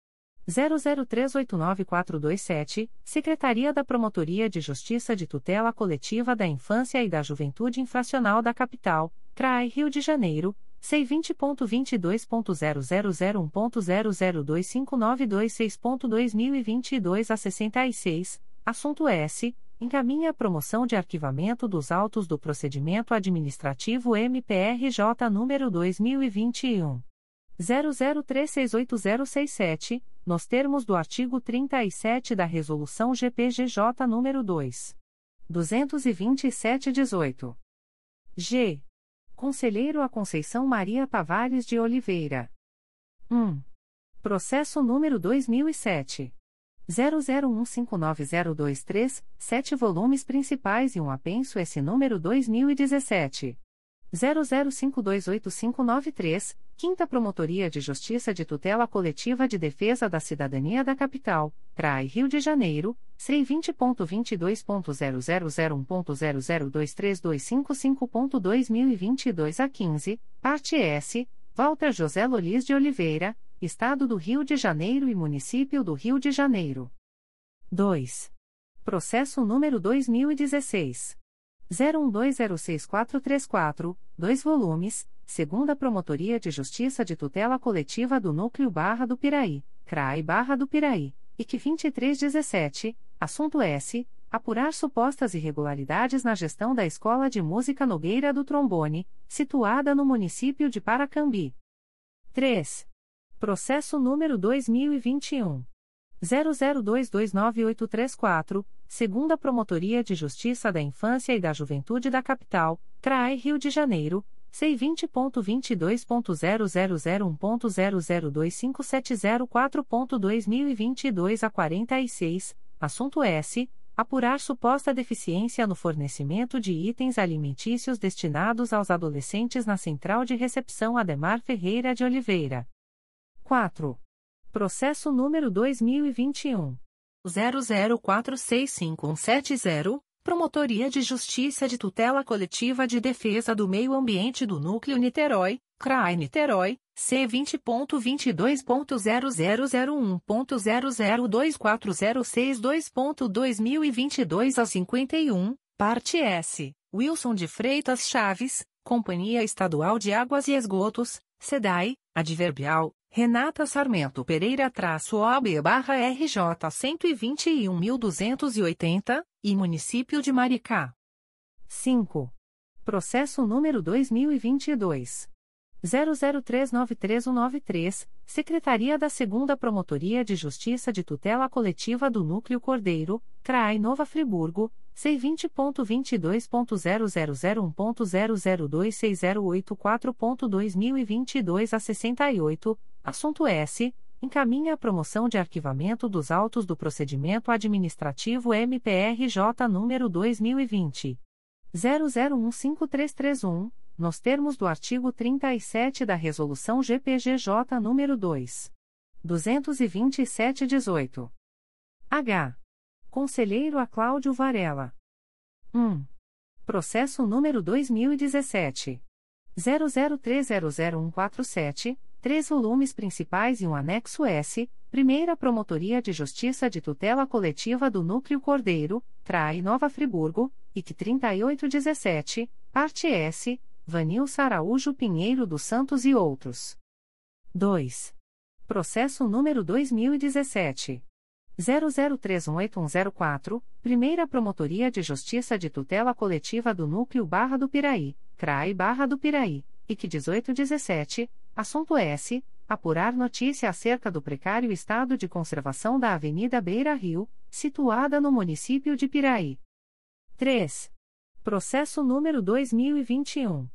00389427, Secretaria da Promotoria de Justiça de Tutela Coletiva da Infância e da Juventude Infracional da Capital, CRAI Rio de Janeiro, C20.22.0001.0025926.2022 a 66, assunto S. Encaminha a promoção de arquivamento dos autos do procedimento administrativo MPRJ número 2021. 00368067, nos termos do artigo 37 da Resolução GPGJ nº 2. 227-18. G. Conselheiro a Conceição Maria Tavares de Oliveira. 1. Processo número 2007. 00159023, 7 volumes principais e um apenso S número 2017. 00528593, Quinta Promotoria de Justiça de Tutela Coletiva de Defesa da Cidadania da Capital, CRAI Rio de Janeiro, C20.22.0001.0023255.2022 a 15, parte S, Walter José Lolis de Oliveira, Estado do Rio de Janeiro e Município do Rio de Janeiro. 2. Processo número 2016. 01206434, 2 volumes, segunda Promotoria de Justiça de Tutela Coletiva do Núcleo Barra do Piraí, CRAI Barra do Piraí, IC 2317, assunto S. Apurar supostas irregularidades na gestão da Escola de Música Nogueira do Trombone, situada no município de Paracambi. 3. Processo número 2021. 00229834, segunda Promotoria de Justiça da Infância e da Juventude da Capital, CRAE Rio de Janeiro, C20.22.0001.0025704.2022 a 46, assunto S. Apurar suposta deficiência no fornecimento de itens alimentícios destinados aos adolescentes na Central de Recepção Ademar Ferreira de Oliveira. 4. Processo número 2021. 00465170, Promotoria de Justiça de Tutela Coletiva de Defesa do Meio Ambiente do Núcleo Niterói, CRAI Niterói, C20.22.0001.0024062.2022 a 51, parte S, Wilson de Freitas Chaves, Companhia Estadual de Águas e Esgotos, SEDAI, Adverbial, Renata Sarmento Pereira traço OB barra RJ 121.280, e Município de Maricá. 5. Processo número 2022. 00393193, Secretaria da 2 Promotoria de Justiça de Tutela Coletiva do Núcleo Cordeiro, CRAI Nova Friburgo, C20.22.0001.0026084.2022 a 68, assunto S. Encaminha a promoção de arquivamento dos autos do procedimento administrativo MPRJ número 2020. 00153331, nos termos do artigo 37 da Resolução GPGJ número 2. 227-18. H. Conselheiro a Cláudio Varela. 1. Processo número 2017. 00300147, três volumes principais e um anexo S, Primeira Promotoria de Justiça de Tutela Coletiva do Núcleo Cordeiro, Trai Nova Friburgo, IC 3817, Parte S, Vanil Saraújo Pinheiro dos Santos e outros. 2. Processo número 2017. 00318104, Primeira Promotoria de Justiça de Tutela Coletiva do Núcleo Barra do Piraí, CRAI Barra do Piraí, IC 1817, assunto S. Apurar notícia acerca do precário estado de conservação da Avenida Beira Rio, situada no município de Piraí. 3. Processo número 2021.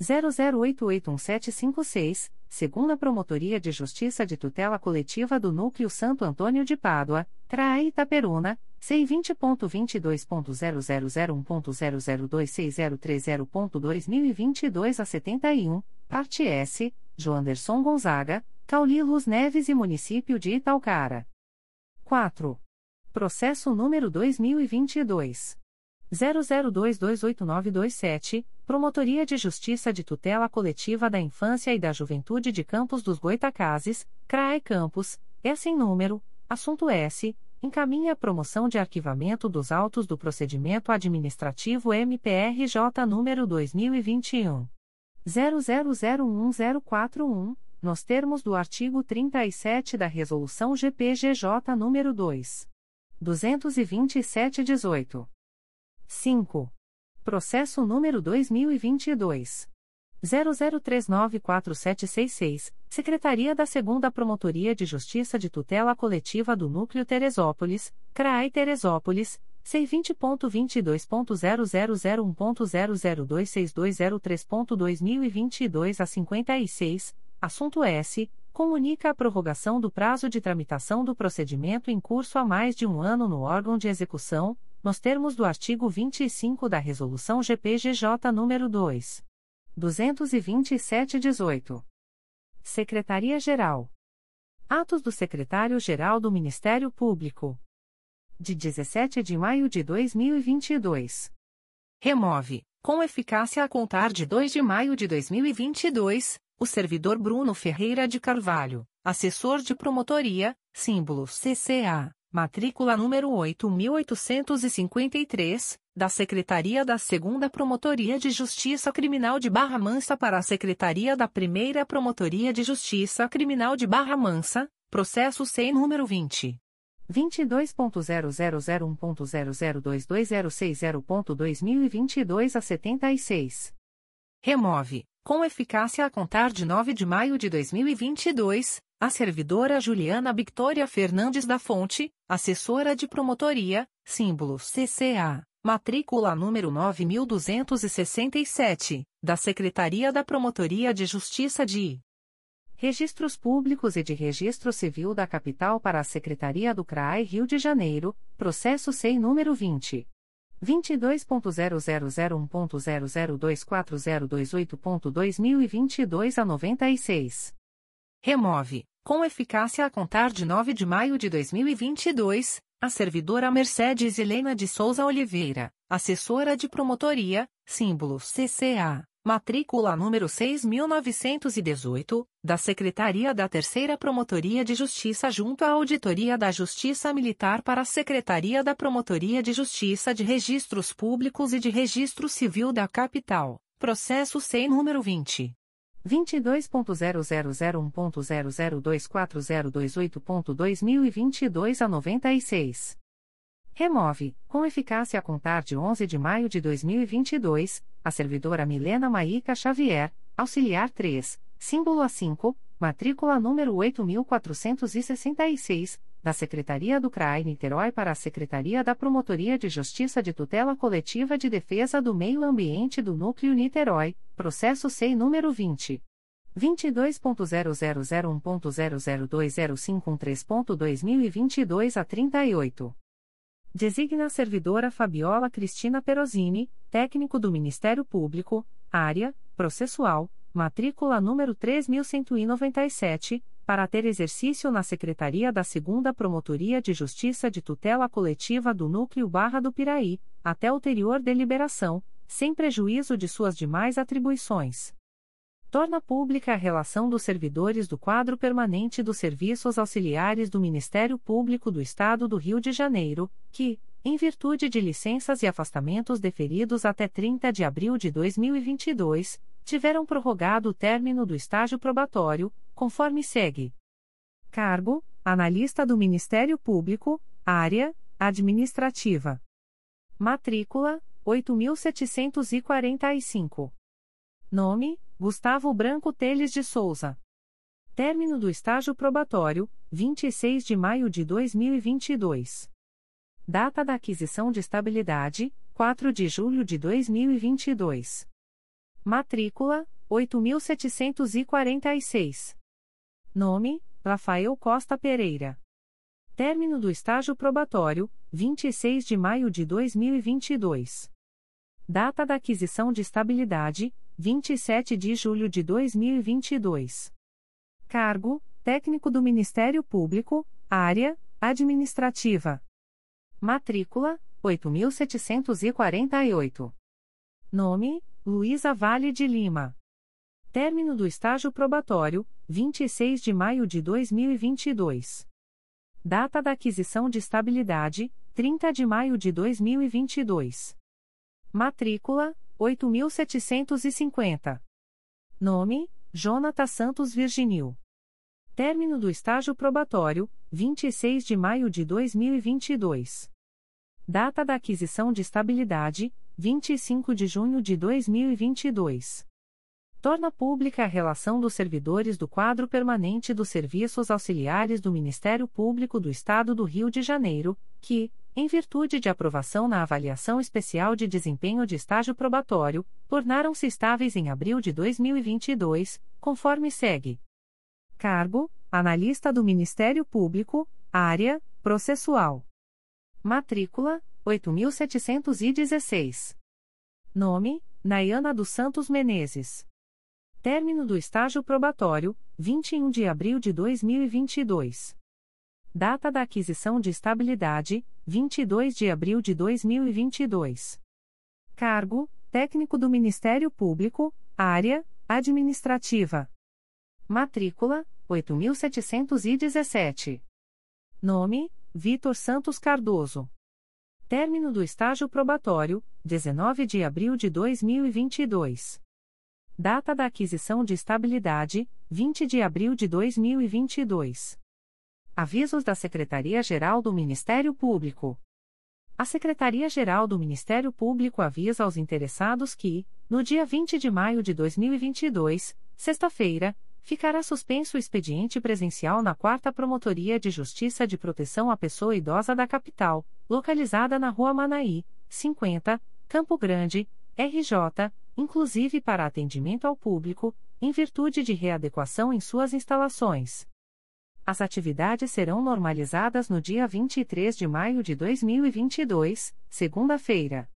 00881756, segunda Promotoria de Justiça de Tutela Coletiva do Núcleo Santo Antônio de Pádua, CRAE Itaperuna, C20.22.0001.0026030.2022 a 71, parte S, Joanderson Gonzaga, Caulilos Neves e Município de Italcara. 4. Processo número 2022. 00228927, Promotoria de Justiça de Tutela Coletiva da Infância e da Juventude de Campos dos Goitacazes, CRAE Campos, é sem número, assunto S, encaminha a promoção de arquivamento dos autos do procedimento administrativo MPRJ número 2021 00011041, nos termos do artigo 37 da resolução GPGJ número 2 227/18. 5. Processo número 2022 00394766, Secretaria da 2 Promotoria de Justiça de Tutela Coletiva do Núcleo Teresópolis, CRAI Teresópolis, C20.22.0001.0026203.2022 a 56, assunto S. Comunica a prorrogação do prazo de tramitação do procedimento em curso há mais de um ano no órgão de execução, nos termos do artigo 25 da Resolução GPGJ nº 2. 227-18. Secretaria-Geral. Atos do Secretário-Geral do Ministério Público. De 17 de maio de 2022. Remove, com eficácia a contar de 2 de maio de 2022, o servidor Bruno Ferreira de Carvalho, assessor de promotoria, símbolo CCA matrícula número 8853, da Secretaria da 2 Promotoria de Justiça Criminal de Barra Mansa para a Secretaria da 1 Promotoria de Justiça Criminal de Barra Mansa, processo sem número 20 22.0001.0022060.2022 a 76. Remove, com eficácia a contar de 9 de maio de 2022, a servidora Juliana Victoria Fernandes da Fonte, assessora de promotoria, símbolo CCA, matrícula número 9267, da Secretaria da Promotoria de Justiça de Registros Públicos e de Registro Civil da Capital para a Secretaria do CRAI Rio de Janeiro, processo SEI número 20 22.0001.0024028.2022 a 96. Remove. Com eficácia a contar de 9 de maio de 2022, a servidora Mercedes Helena de Souza Oliveira, assessora de promotoria, símbolo CCA, matrícula número 6918, da Secretaria da Terceira Promotoria de Justiça junto à Auditoria da Justiça Militar para a Secretaria da Promotoria de Justiça de Registros Públicos e de Registro Civil da Capital, processo sem número 20. 22.0001.0024028.2022 a 96. Remove, com eficácia a contar de 11 de maio de 2022, a servidora Milena Maíca Xavier, auxiliar 3, símbolo A5, matrícula número 8466, da Secretaria do CRAI Niterói para a Secretaria da Promotoria de Justiça de Tutela Coletiva de Defesa do Meio Ambiente do Núcleo Niterói, processo SEI número 20. 22.0001.0020513.2022 a 38. Designa a servidora Fabiola Cristina Perosini, técnico do Ministério Público, área, processual, matrícula número 3197, para ter exercício na Secretaria da 2 Promotoria de Justiça de Tutela Coletiva do Núcleo Barra do Piraí, até ulterior deliberação, sem prejuízo de suas demais atribuições. Torna pública a relação dos servidores do quadro permanente dos serviços auxiliares do Ministério Público do Estado do Rio de Janeiro, que, em virtude de licenças e afastamentos deferidos até 30 de abril de 2022, tiveram prorrogado o término do estágio probatório, conforme segue: Cargo: Analista do Ministério Público, Área: Administrativa. Matrícula: 8745. Nome: Gustavo Branco Teles de Souza. Término do estágio probatório: 26 de maio de 2022. Data da aquisição de estabilidade: 4 de julho de 2022. Matrícula: 8746. Nome: Rafael Costa Pereira. Término do estágio probatório: 26 de maio de 2022. Data da aquisição de estabilidade: 27 de julho de 2022. Cargo: Técnico do Ministério Público, Área: Administrativa. Matrícula: 8748. Nome: Luísa Vale de Lima. Término do estágio probatório: 26 de maio de 2022. Data da aquisição de estabilidade: 30 de maio de 2022. Matrícula: 8.750. Nome: Jonathan Santos Virginil. Término do estágio probatório: 26 de maio de 2022. Data da aquisição de estabilidade: 25 de junho de 2022. Torna pública a relação dos servidores do quadro permanente dos serviços auxiliares do Ministério Público do Estado do Rio de Janeiro, que, em virtude de aprovação na avaliação especial de desempenho de estágio probatório, tornaram-se estáveis em abril de 2022, conforme segue: Cargo: Analista do Ministério Público, Área: Processual. Matrícula: 8716. Nome: Nayana dos Santos Menezes. Término do estágio probatório: 21 de abril de 2022. Data da aquisição de estabilidade: 22 de abril de 2022. Cargo: Técnico do Ministério Público, Área: Administrativa. Matrícula: 8717. Nome: Vitor Santos Cardoso. Término do estágio probatório: 19 de abril de 2022. Data da aquisição de estabilidade: 20 de abril de 2022. Avisos da Secretaria-Geral do Ministério Público. A Secretaria-Geral do Ministério Público avisa aos interessados que, no dia 20 de maio de 2022, sexta-feira, ficará suspenso o expediente presencial na 4 Promotoria de Justiça de Proteção à Pessoa Idosa da Capital, localizada na Rua Manaí, 50, Campo Grande, RJ, inclusive para atendimento ao público, em virtude de readequação em suas instalações. As atividades serão normalizadas no dia 23 de maio de 2022, segunda-feira.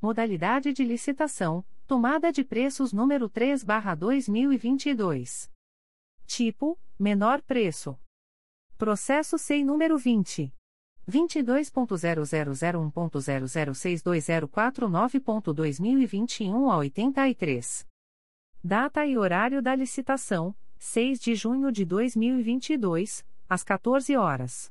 Modalidade de licitação: Tomada de preços número 3/2022. Tipo: Menor preço. Processo SEI número 20 22.0001.0062049.2021 a 83. Data e horário da licitação: 6 de junho de 2022, às 14 horas.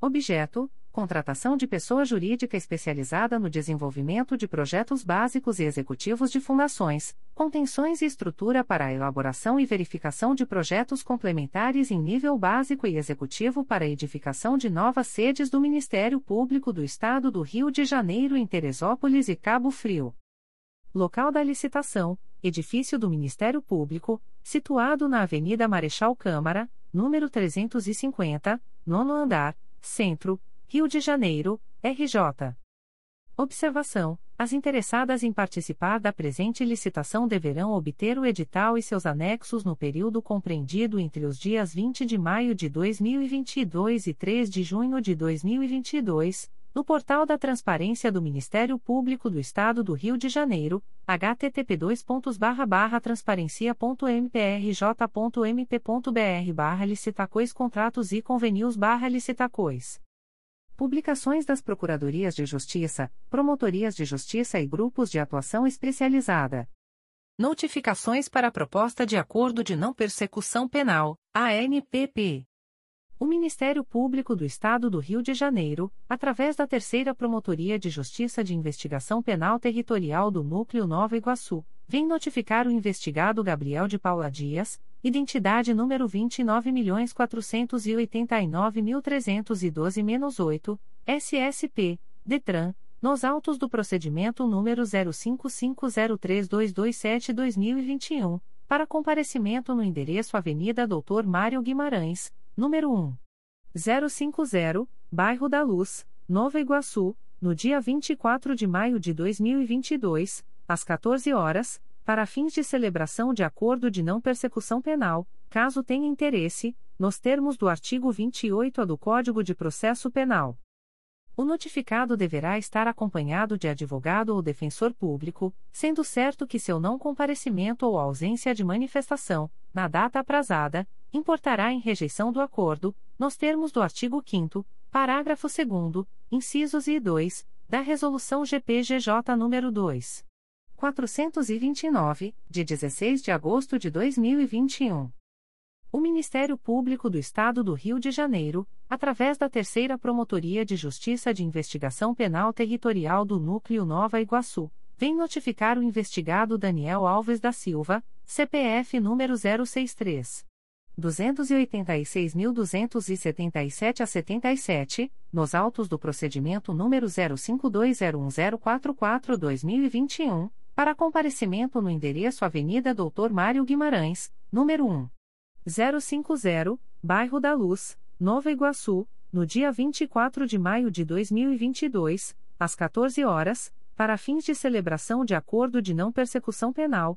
Objeto: contratação de pessoa jurídica especializada no desenvolvimento de projetos básicos e executivos de fundações, contenções e estrutura para a elaboração e verificação de projetos complementares em nível básico e executivo para edificação de novas sedes do Ministério Público do Estado do Rio de Janeiro em Teresópolis e Cabo Frio. Local da licitação: edifício do Ministério Público, situado na Avenida Marechal Câmara, número 350, nono andar, Centro, Rio de Janeiro, RJ. Observação: As interessadas em participar da presente licitação deverão obter o edital e seus anexos no período compreendido entre os dias 20 de maio de 2022 e 3 de junho de 2022, no portal da Transparência do Ministério Público do Estado do Rio de Janeiro, http://transparencia.mprj.mp.br/barra licitacois contratos e convenios barra licitacois. Publicações das Procuradorias de Justiça, Promotorias de Justiça e Grupos de Atuação Especializada. Notificações para a Proposta de Acordo de Não Persecução Penal, ANPP. O Ministério Público do Estado do Rio de Janeiro, através da Terceira Promotoria de Justiça de Investigação Penal Territorial do Núcleo Nova Iguaçu, vem notificar o investigado Gabriel de Paula Dias, identidade número 29.489.312-8, SSP, DETRAN, nos autos do procedimento número 05503227-2021, para comparecimento no endereço Avenida Doutor Mário Guimarães, número 1. 050, Bairro da Luz, Nova Iguaçu, no dia 24 de maio de 2022, às 14 horas, para fins de celebração de acordo de não persecução penal, caso tenha interesse, nos termos do artigo 28-A do Código de Processo Penal. O notificado deverá estar acompanhado de advogado ou defensor público, sendo certo que seu não comparecimento ou ausência de manifestação, na data aprazada, importará em rejeição do acordo, nos termos do artigo 5 parágrafo 2 incisos e 2, da Resolução GPGJ nº 2. 429, de 16 de agosto de 2021. O Ministério Público do Estado do Rio de Janeiro, através da Terceira Promotoria de Justiça de Investigação Penal Territorial do Núcleo Nova Iguaçu, vem notificar o investigado Daniel Alves da Silva, CPF número 063. 286.277 a 77, nos autos do procedimento número 05201044-2021, para comparecimento no endereço Avenida Doutor Mário Guimarães, número 1. 050, Bairro da Luz, Nova Iguaçu, no dia 24 de maio de 2022, às 14 horas, para fins de celebração de acordo de não persecução penal,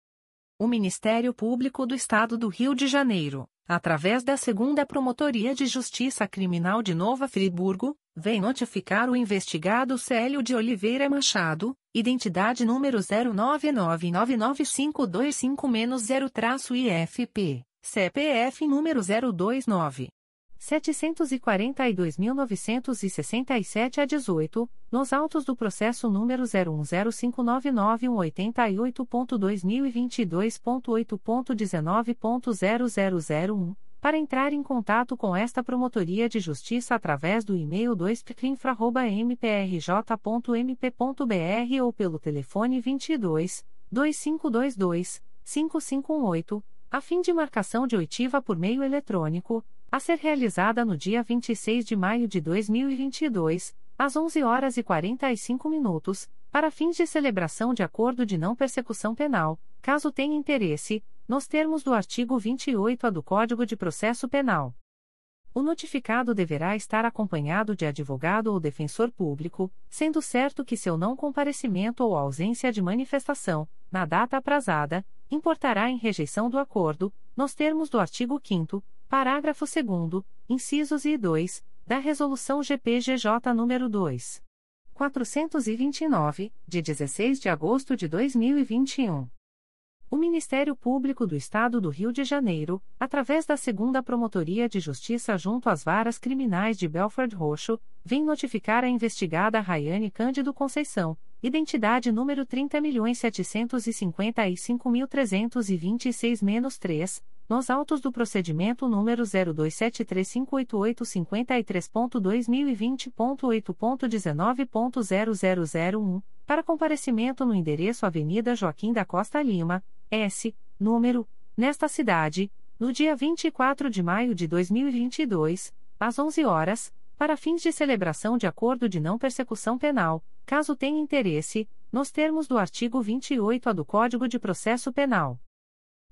O Ministério Público do Estado do Rio de Janeiro, através da Segunda Promotoria de Justiça Criminal de Nova Friburgo, vem notificar o investigado Célio de Oliveira Machado, identidade número 09999525-0-IFP, CPF número 029. 742.967 a 18, nos autos do processo número 0105991888.2022.8.19.0001, para entrar em contato com esta Promotoria de Justiça através do e-mail 2pclinfra.mprj.mp.br ou pelo telefone 22 2522 5518, a fim de marcação de oitiva por meio eletrônico a ser realizada no dia 26 de maio de 2022, às 11 horas e 45 minutos, para fins de celebração de acordo de não persecução penal, caso tenha interesse, nos termos do artigo 28A do Código de Processo Penal. O notificado deverá estar acompanhado de advogado ou defensor público, sendo certo que seu não comparecimento ou ausência de manifestação, na data aprazada, importará em rejeição do acordo, nos termos do artigo 5 Parágrafo 2 incisos e 2, da Resolução GPGJ nº 2. 429, de 16 de agosto de 2021. O Ministério Público do Estado do Rio de Janeiro, através da Segunda Promotoria de Justiça junto às Varas Criminais de Belford Roxo, vem notificar a investigada Rayane Cândido Conceição, identidade número 30.755.326-3, nos autos do procedimento número 02735885.2020.8.19.0001, para comparecimento no endereço Avenida Joaquim da Costa Lima, S, número, nesta cidade, no dia 24 de maio de 2022, às 11 horas, para fins de celebração de acordo de não persecução penal, caso tenha interesse, nos termos do artigo 28A do Código de Processo Penal.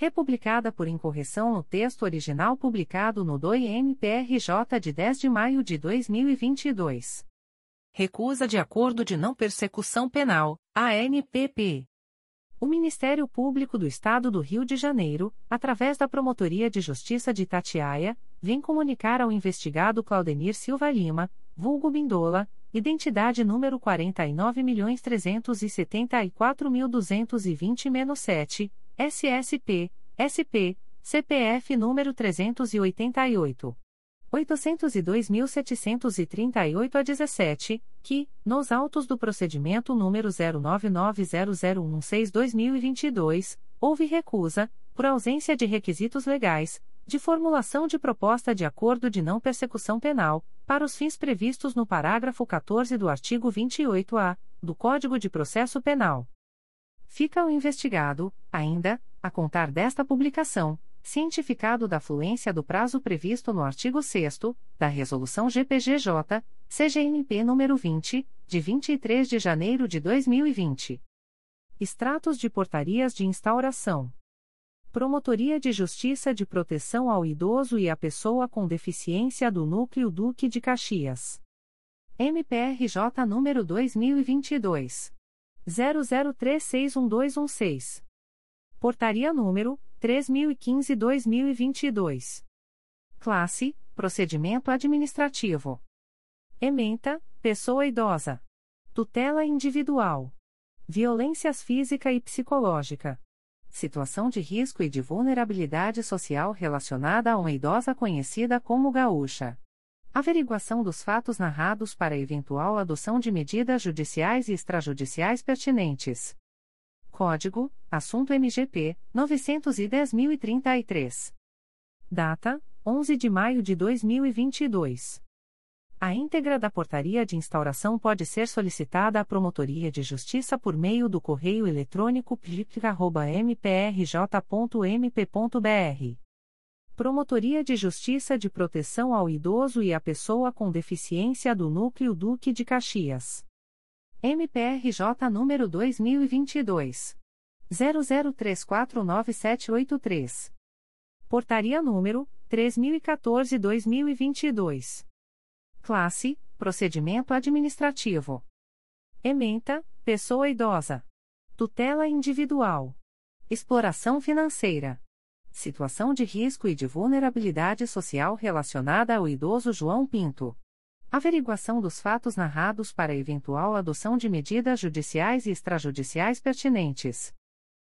republicada por incorreção no texto original publicado no DOI-MPRJ de 10 de maio de 2022. Recusa de acordo de não persecução penal, ANPP. O Ministério Público do Estado do Rio de Janeiro, através da Promotoria de Justiça de Itatiaia, vem comunicar ao investigado Claudenir Silva Lima, vulgo Bindola, identidade número 49.374.220-7, SSP, SP, CPF número 388. 802.738 a 17, que, nos autos do procedimento número 09900116-2022, houve recusa, por ausência de requisitos legais, de formulação de proposta de acordo de não persecução penal, para os fins previstos no parágrafo 14 do artigo 28-A do Código de Processo Penal fica o investigado, ainda, a contar desta publicação, cientificado da fluência do prazo previsto no artigo 6 da Resolução GPGJ, CGNP número 20, de 23 de janeiro de 2020. Extratos de portarias de instauração. Promotoria de Justiça de Proteção ao Idoso e à Pessoa com Deficiência do Núcleo Duque de Caxias. MPRJ número 2022 00361216. Portaria número 3015/2022. Classe: Procedimento administrativo. Ementa: Pessoa idosa. Tutela individual. Violências física e psicológica. Situação de risco e de vulnerabilidade social relacionada a uma idosa conhecida como gaúcha. Averiguação dos fatos narrados para eventual adoção de medidas judiciais e extrajudiciais pertinentes. Código: Assunto MGP 910.033. Data: 11 de maio de 2022. A íntegra da portaria de instauração pode ser solicitada à Promotoria de Justiça por meio do correio eletrônico plica.mprj.mp.br. Promotoria de Justiça de Proteção ao Idoso e à Pessoa com Deficiência do Núcleo Duque de Caxias. MPRJ número 2022 00349783. Portaria número 3014/2022. Classe: Procedimento administrativo. Ementa: Pessoa idosa. Tutela individual. Exploração financeira. Situação de risco e de vulnerabilidade social relacionada ao idoso João Pinto. Averiguação dos fatos narrados para eventual adoção de medidas judiciais e extrajudiciais pertinentes.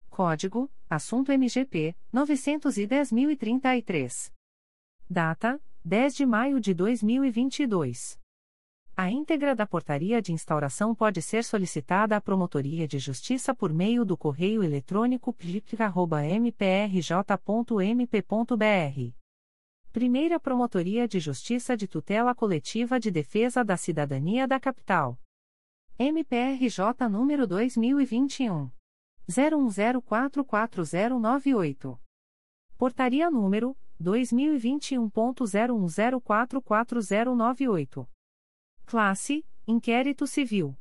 Código: Assunto MGP 910.033. Data: 10 de maio de 2022. A íntegra da portaria de instauração pode ser solicitada à Promotoria de Justiça por meio do correio eletrônico plica.mprj.mp.br. Primeira Promotoria de Justiça de Tutela Coletiva de Defesa da Cidadania da Capital. MPRJ número 2021. 01044098. Portaria número 2021.01044098. Classe: Inquérito Civil.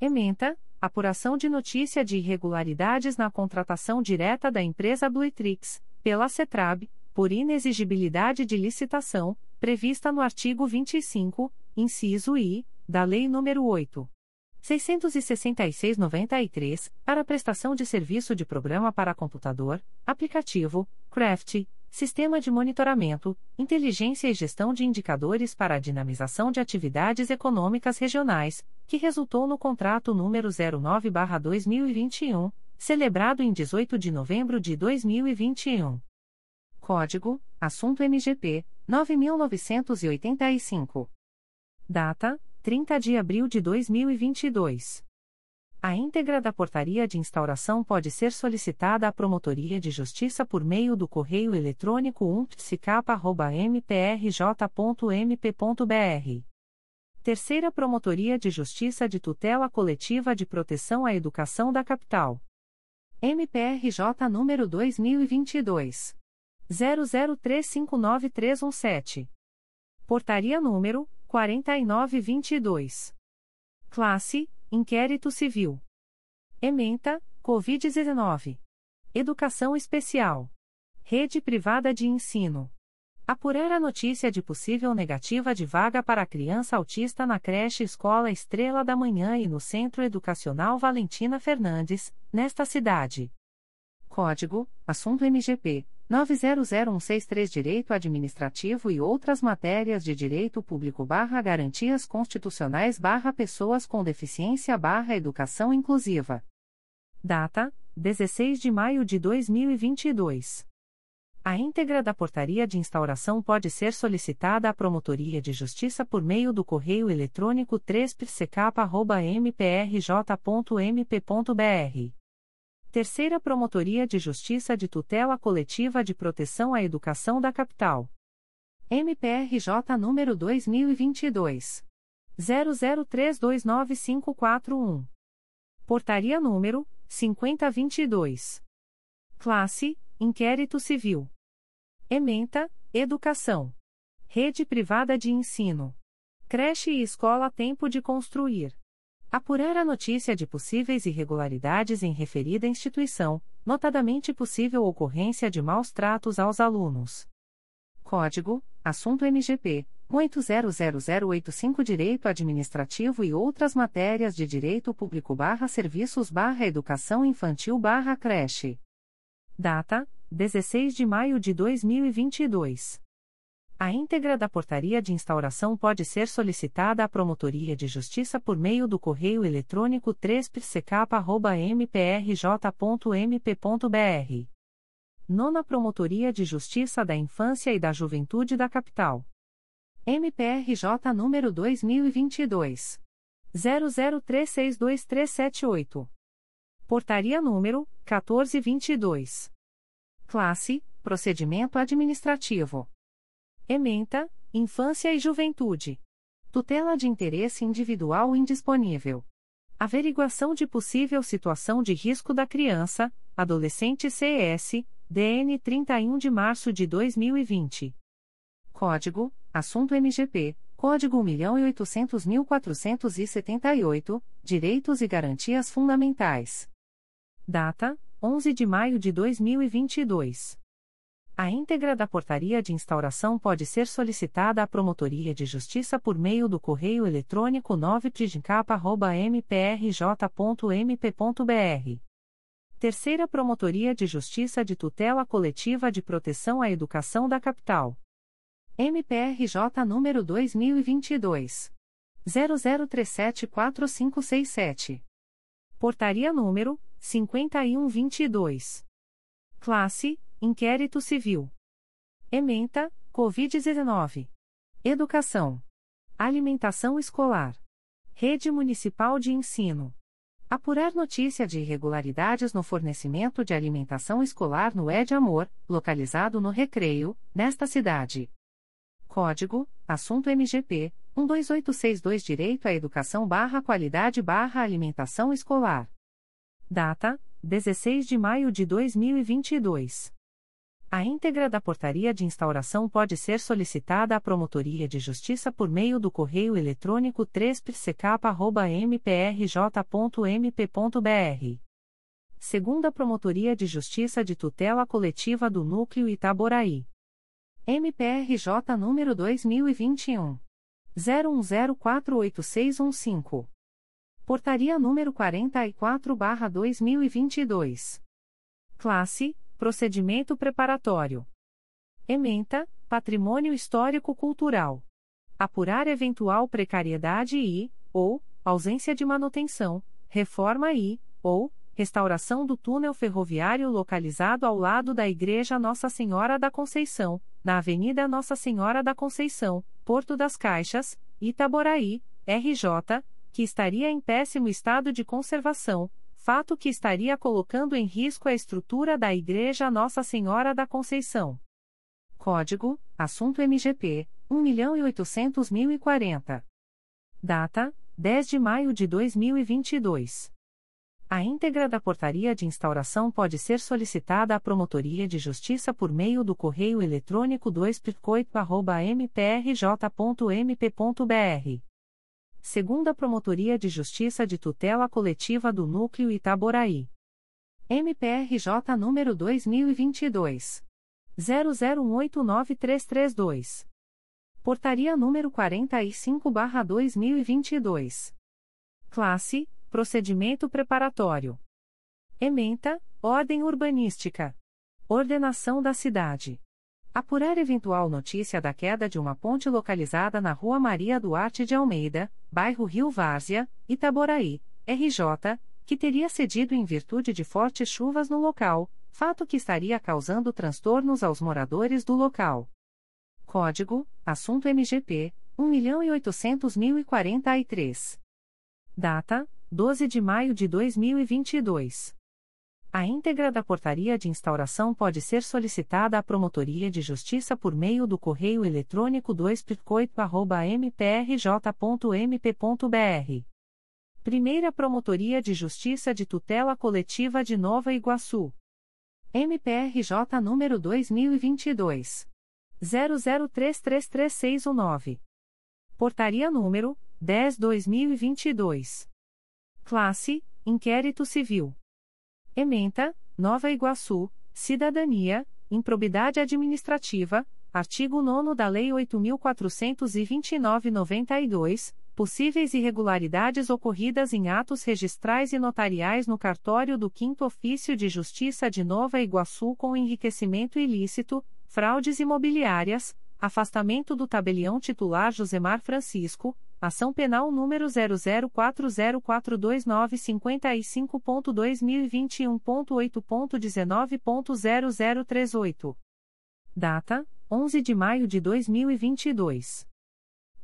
Ementa: Apuração de notícia de irregularidades na contratação direta da empresa Bluetrix, pela CETRAB, por inexigibilidade de licitação, prevista no artigo 25, inciso I, da Lei nº 8. 666-93, para prestação de serviço de programa para computador, aplicativo, craft, Sistema de Monitoramento, Inteligência e Gestão de Indicadores para a Dinamização de Atividades Econômicas Regionais, que resultou no contrato número 09-2021, celebrado em 18 de novembro de 2021. Código: Assunto MGP 9985. Data: 30 de abril de 2022. A íntegra da portaria de instauração pode ser solicitada à Promotoria de Justiça por meio do correio eletrônico umptcap.mprj.mp.br. Terceira Promotoria de Justiça de Tutela Coletiva de Proteção à Educação da Capital. MPRJ número 2022. 00359317. Portaria número 4922. Classe Inquérito Civil. Ementa, Covid-19. Educação Especial. Rede Privada de Ensino. Apurar a notícia de possível negativa de vaga para criança autista na creche Escola Estrela da Manhã e no Centro Educacional Valentina Fernandes, nesta cidade. Código: Assunto MGP 900163 Direito Administrativo e outras matérias de Direito Público barra Garantias Constitucionais barra Pessoas com Deficiência barra Educação Inclusiva. Data: 16 de maio de 2022. A íntegra da portaria de instauração pode ser solicitada à Promotoria de Justiça por meio do correio eletrônico 3psecap.mprj.mp.br Terceira Promotoria de Justiça de Tutela Coletiva de Proteção à Educação da Capital. MPRJ número 2022 00329541. Portaria número 5022. Classe: Inquérito Civil. Ementa: Educação. Rede Privada de Ensino. Creche e escola Tempo de Construir. Apurar a notícia de possíveis irregularidades em referida instituição, notadamente possível ocorrência de maus tratos aos alunos. Código: Assunto MGP 800085 Direito Administrativo e outras matérias de Direito Público/Serviços/Educação Infantil/Creche. Data: 16 de maio de 2022. A íntegra da portaria de instauração pode ser solicitada à Promotoria de Justiça por meio do correio eletrônico 3psecap.mprj.mp.br. Nona Promotoria de Justiça da Infância e da Juventude da Capital. MPRJ número 2022. 00362378. Portaria número 1422. Classe: Procedimento Administrativo. Ementa, Infância e Juventude. Tutela de interesse individual indisponível. Averiguação de possível situação de risco da criança, adolescente CS, DN 31 de março de 2020. Código: Assunto MGP, Código 1.800.478, Direitos e Garantias Fundamentais. Data: 11 de maio de 2022. A íntegra da portaria de instauração pode ser solicitada à Promotoria de Justiça por meio do correio eletrônico 9prijicapa.mprj.mp.br. Terceira Promotoria de Justiça de Tutela Coletiva de Proteção à Educação da Capital. MPRJ número 2022. 00374567. Portaria número 5122. Classe Inquérito Civil. Ementa, Covid-19. Educação. Alimentação escolar. Rede Municipal de Ensino. Apurar notícia de irregularidades no fornecimento de alimentação escolar no Ed Amor, localizado no Recreio, nesta cidade. Código: Assunto MGP 12862 Direito à Educação barra Qualidade barra Alimentação Escolar. Data: 16 de maio de 2022. A íntegra da portaria de instauração pode ser solicitada à Promotoria de Justiça por meio do correio eletrônico 3psecap.mprj.mp.br. Segunda Promotoria de Justiça de Tutela Coletiva do Núcleo Itaboraí. MPRJ número 2021. 01048615. Portaria número 44-2022. Classe Procedimento preparatório. Ementa, Patrimônio Histórico-Cultural. Apurar eventual precariedade e, ou, ausência de manutenção, reforma e, ou, restauração do túnel ferroviário localizado ao lado da Igreja Nossa Senhora da Conceição, na Avenida Nossa Senhora da Conceição, Porto das Caixas, Itaboraí, RJ, que estaria em péssimo estado de conservação, fato que estaria colocando em risco a estrutura da Igreja Nossa Senhora da Conceição. Código: Assunto MGP 1.800.040. Data: 10 de maio de 2022. A íntegra da portaria de instauração pode ser solicitada à Promotoria de Justiça por meio do correio eletrônico 2 mprj.mp.br segunda Promotoria de Justiça de Tutela Coletiva do Núcleo Itaboraí. MPRJ número 2022 00189332. Portaria número 45/2022. Classe: Procedimento preparatório. Ementa: Ordem urbanística. Ordenação da cidade. Apurar eventual notícia da queda de uma ponte localizada na Rua Maria Duarte de Almeida, bairro Rio Várzea, Itaboraí, RJ, que teria cedido em virtude de fortes chuvas no local, fato que estaria causando transtornos aos moradores do local. Código: Assunto MGP 1.800.043. Data: 12 de maio de 2022. A íntegra da portaria de instauração pode ser solicitada à Promotoria de Justiça por meio do correio eletrônico 2 mprj.mp.br. Primeira Promotoria de Justiça de Tutela Coletiva de Nova Iguaçu. MPRJ número 2022. 00333619. Portaria número 10/2022. Classe: Inquérito Civil. Ementa: Nova Iguaçu, Cidadania, Improbidade Administrativa, artigo 9 da Lei 8429/92, possíveis irregularidades ocorridas em atos registrais e notariais no cartório do 5 Ofício de Justiça de Nova Iguaçu com enriquecimento ilícito, fraudes imobiliárias, afastamento do tabelião titular Josemar Francisco, ação penal número 004042955.2021.8.19.0038. Data: 11 de maio de 2022.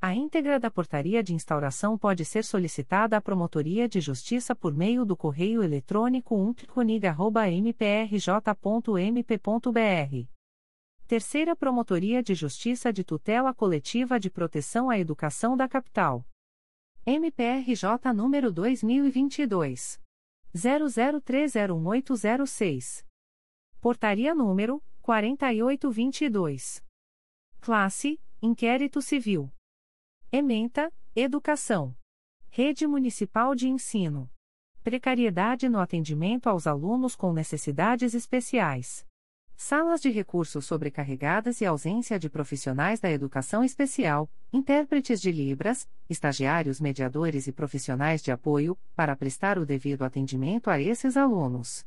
A íntegra da portaria de instauração pode ser solicitada à Promotoria de Justiça por meio do correio eletrônico umptconig.mprj.mp.br. Terceira Promotoria de Justiça de Tutela Coletiva de Proteção à Educação da Capital. MPRJ número 2022. 00301806. Portaria número 4822. Classe: Inquérito Civil. Ementa, Educação. Rede Municipal de Ensino. Precariedade no atendimento aos alunos com necessidades especiais. Salas de recursos sobrecarregadas e ausência de profissionais da educação especial, intérpretes de Libras, estagiários mediadores e profissionais de apoio, para prestar o devido atendimento a esses alunos.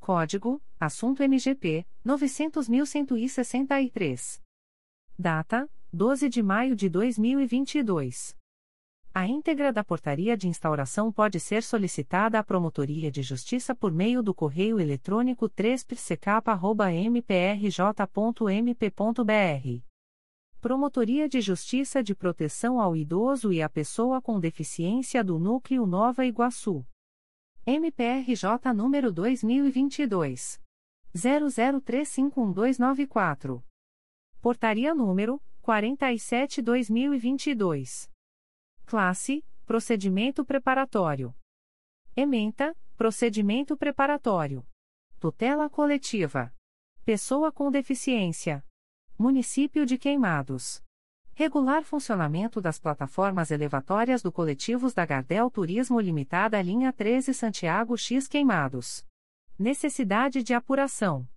Código: Assunto MGP 900.163. Data: 12 de maio de 2022. A íntegra da portaria de instauração pode ser solicitada à Promotoria de Justiça por meio do correio eletrônico 3psecap.mprj.mp.br. Promotoria de Justiça de Proteção ao Idoso e à Pessoa com Deficiência do Núcleo Nova Iguaçu. MPRJ número 2022. 00351294. Portaria número 47-2022. Classe: Procedimento Preparatório. Ementa: Procedimento Preparatório. Tutela Coletiva. Pessoa com Deficiência. Município de Queimados. Regular funcionamento das plataformas elevatórias do Coletivos da Gardel Turismo Limitada Linha 13 Santiago X Queimados. Necessidade de apuração.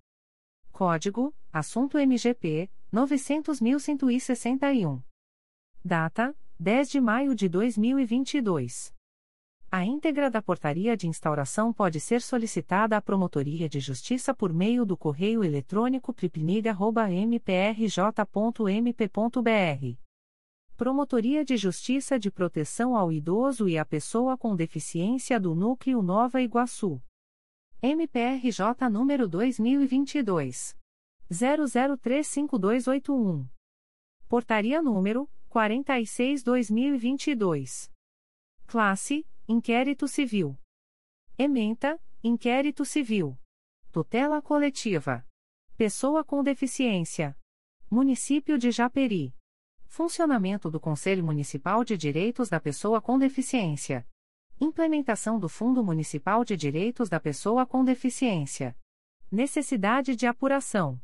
Código: Assunto MGP 900.161. Data: 10 de maio de 2022. A íntegra da portaria de instauração pode ser solicitada à Promotoria de Justiça por meio do correio eletrônico pripniga.mprj.mp.br. Promotoria de Justiça de Proteção ao Idoso e à Pessoa com Deficiência do Núcleo Nova Iguaçu. MPRJ número 2022 00352281. Portaria número 46/2022. Classe: Inquérito Civil. Ementa: Inquérito Civil. Tutela coletiva. Pessoa com deficiência. Município de Japeri. Funcionamento do Conselho Municipal de Direitos da Pessoa com Deficiência. Implementação do Fundo Municipal de Direitos da Pessoa com Deficiência. Necessidade de apuração.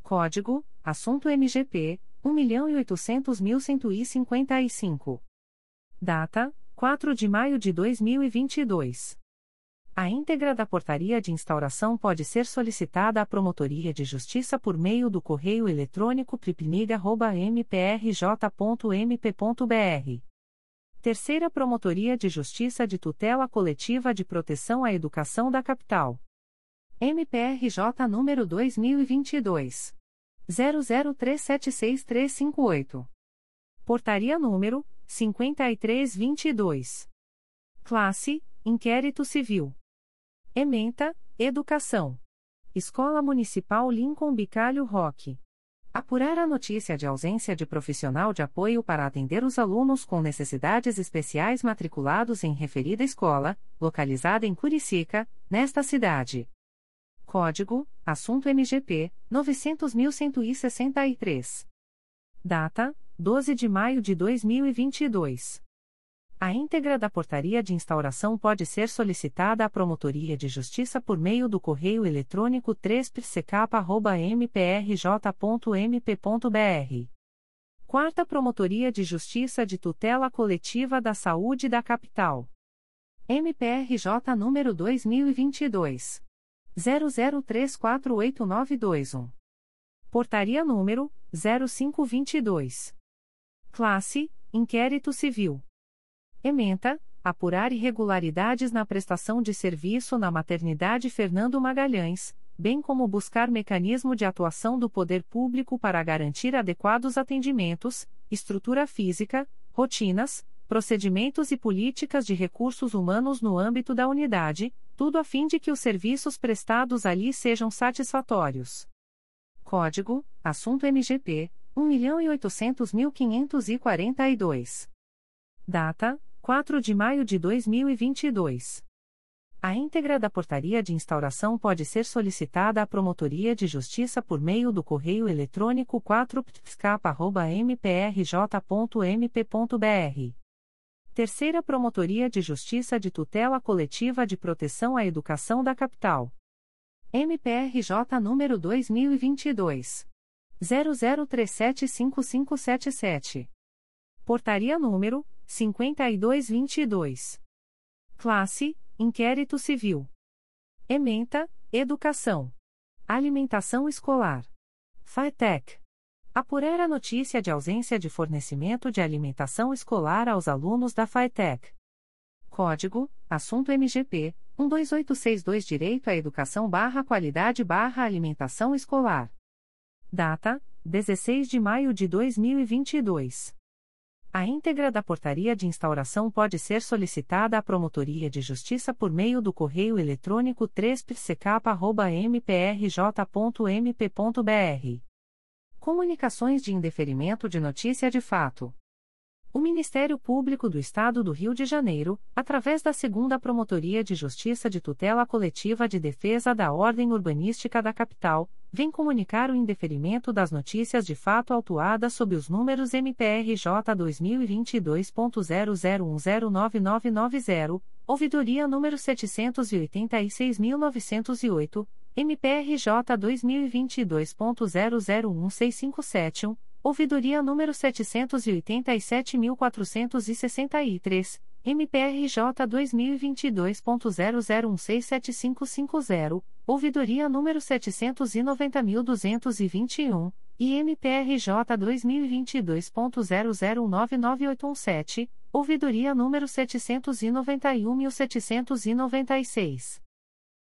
Código: Assunto MGP 1.800.155. Data: 4 de maio de 2022. A íntegra da portaria de instauração pode ser solicitada à Promotoria de Justiça por meio do correio eletrônico pripniga.mprj.mp.br. Terceira Promotoria de Justiça de Tutela Coletiva de Proteção à Educação da Capital. MPRJ número 2022 00376358. Portaria número 5322. Classe: Inquérito Civil. Ementa: Educação. Escola Municipal Lincoln Bicalho Roque. Apurar a notícia de ausência de profissional de apoio para atender os alunos com necessidades especiais matriculados em referida escola, localizada em Curicica, nesta cidade. Código: Assunto MGP 900.163. Data: 12 de maio de 2022. A íntegra da portaria de instauração pode ser solicitada à Promotoria de Justiça por meio do correio eletrônico 3psecap.mprj.mp.br Quarta Promotoria de Justiça de Tutela Coletiva da Saúde da Capital. MPRJ número 2022 00348921. Portaria número 0522. Classe: Inquérito Civil. Ementa: Apurar irregularidades na prestação de serviço na maternidade Fernando Magalhães, bem como buscar mecanismo de atuação do poder público para garantir adequados atendimentos, estrutura física, rotinas, procedimentos e políticas de recursos humanos no âmbito da unidade, tudo a fim de que os serviços prestados ali sejam satisfatórios. Código: Assunto MGP 1.800.542. Data: 4 de maio de 2022. A íntegra da portaria de instauração pode ser solicitada à Promotoria de Justiça por meio do correio eletrônico 4pscapa.mprj.mp.br. Terceira Promotoria de Justiça de Tutela Coletiva de Proteção à Educação da Capital. MPRJ número 2022 00375577. Portaria número 5222. Classe: Inquérito Civil. Ementa: Educação. Alimentação Escolar. FATEC. Apurar a notícia de ausência de fornecimento de alimentação escolar aos alunos da FATEC. Código: Assunto MGP 12862 Direito à Educação barra Qualidade barra Alimentação Escolar. Data: 16 de maio de 2022. A íntegra da portaria de instauração pode ser solicitada à Promotoria de Justiça por meio do correio eletrônico 3psecapa.mprj.mp.br. Comunicações de indeferimento de notícia de fato. O Ministério Público do Estado do Rio de Janeiro, através da Segunda Promotoria de Justiça de Tutela Coletiva de Defesa da Ordem Urbanística da Capital, vem comunicar o indeferimento das notícias de fato autuadas sob os números MPRJ 2022.00109990, ouvidoria número 786.908, MPRJ 2022.001657, ouvidoria número 787.463, MPRJ 2022.00167550, ouvidoria número 790.221, e MPRJ 2022.00199817, ouvidoria número 791.796.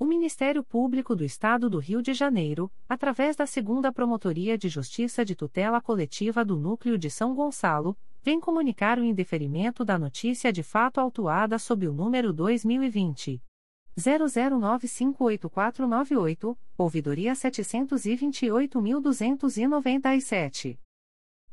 O Ministério Público do Estado do Rio de Janeiro, através da Segunda Promotoria de Justiça de Tutela Coletiva do Núcleo de São Gonçalo, vem comunicar o indeferimento da notícia de fato autuada sob o número 2020 00958498, ouvidoria 728.297.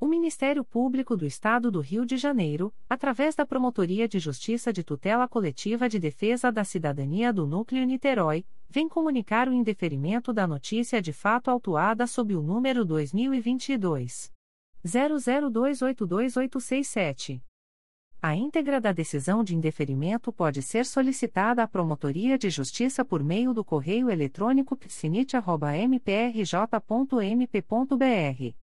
O Ministério Público do Estado do Rio de Janeiro, através da Promotoria de Justiça de Tutela Coletiva de Defesa da Cidadania do Núcleo Niterói, vem comunicar o indeferimento da notícia de fato autuada sob o número 2022 00282867. A íntegra da decisão de indeferimento pode ser solicitada à Promotoria de Justiça por meio do correio eletrônico psinit.mprj.mp.br.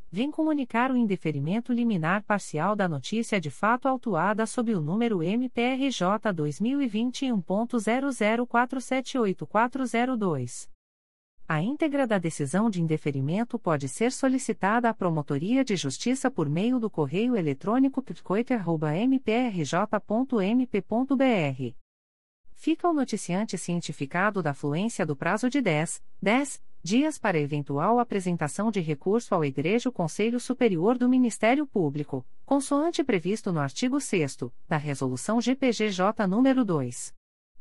vem comunicar o indeferimento liminar parcial da notícia de fato autuada sob o número MPRJ 2021.00478402. A íntegra da decisão de indeferimento pode ser solicitada à Promotoria de Justiça por meio do correio eletrônico pitcoiter.mprj.mp.br fica o noticiante cientificado da fluência do prazo de 10, 10 dias para eventual apresentação de recurso ao Igreja Conselho Superior do Ministério Público, consoante previsto no artigo 6 da Resolução GPGJ nº 2.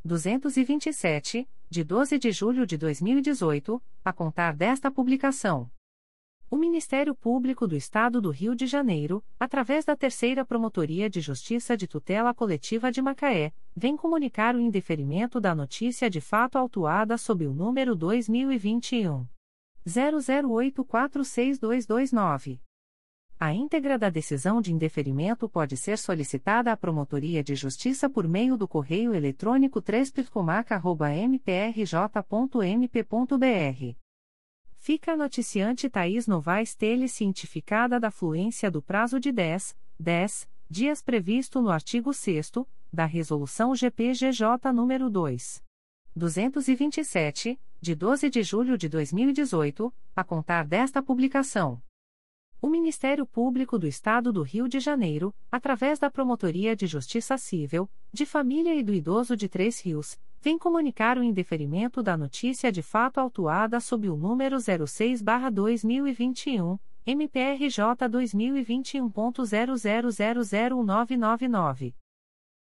227, de 12 de julho de 2018, a contar desta publicação. O Ministério Público do Estado do Rio de Janeiro, através da Terceira Promotoria de Justiça de Tutela Coletiva de Macaé, vem comunicar o indeferimento da notícia de fato autuada sob o número 2021 00846229. A íntegra da decisão de indeferimento pode ser solicitada à Promotoria de Justiça por meio do correio eletrônico 3 mprj.mp.br fica a noticiante Thaís Novaes Teles cientificada da fluência do prazo de 10, 10 dias previsto no artigo 6 da Resolução GPGJ nº 2. 227, de 12 de julho de 2018, a contar desta publicação. O Ministério Público do Estado do Rio de Janeiro, através da Promotoria de Justiça Civil, de Família e do Idoso de Três Rios, vem comunicar o indeferimento da notícia de fato autuada sob o número 06-2021, MPRJ 2021.00001999.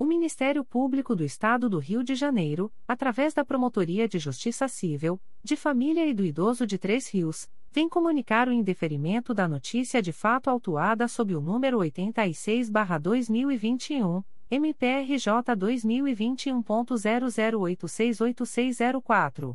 O Ministério Público do Estado do Rio de Janeiro, através da Promotoria de Justiça Civil, de Família e do Idoso de Três Rios, vem comunicar o indeferimento da notícia de fato autuada sob o número 86-2021 MPRJ 2021.00868604.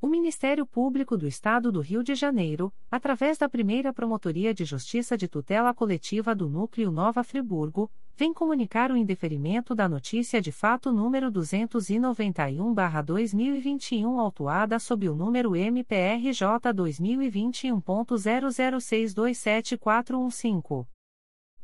O Ministério Público do Estado do Rio de Janeiro, através da primeira Promotoria de Justiça de Tutela Coletiva do Núcleo Nova Friburgo, vem comunicar o indeferimento da notícia de fato número 291-2021, autuada sob o número MPRJ 2021.00627415.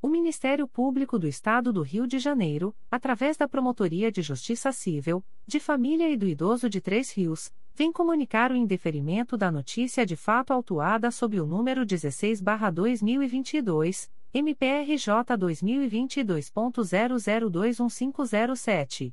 O Ministério Público do Estado do Rio de Janeiro, através da Promotoria de Justiça Civil, de Família e do Idoso de Três Rios, vem comunicar o indeferimento da notícia de fato autuada sob o número 16-2022, MPRJ 2022.00215007.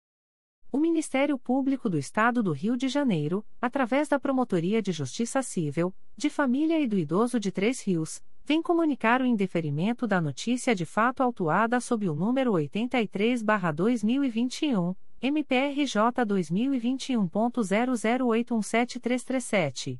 O Ministério Público do Estado do Rio de Janeiro, através da Promotoria de Justiça Civil, de Família e do Idoso de Três Rios, vem comunicar o indeferimento da notícia de fato autuada sob o número 83-2021, MPRJ 2021.00817337.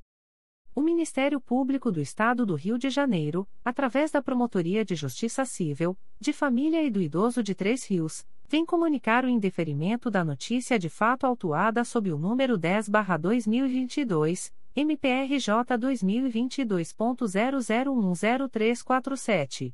O Ministério Público do Estado do Rio de Janeiro, através da Promotoria de Justiça Civil, de Família e do Idoso de Três Rios, vem comunicar o indeferimento da notícia de fato autuada sob o número 10-2022, MPRJ 2022.00103447.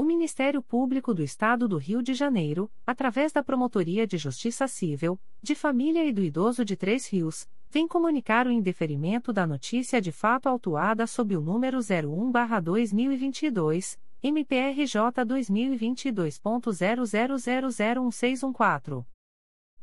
O Ministério Público do Estado do Rio de Janeiro, através da Promotoria de Justiça Civil, de Família e do Idoso de Três Rios, vem comunicar o indeferimento da notícia de fato autuada sob o número 01-2022, MPRJ 2022.00001614.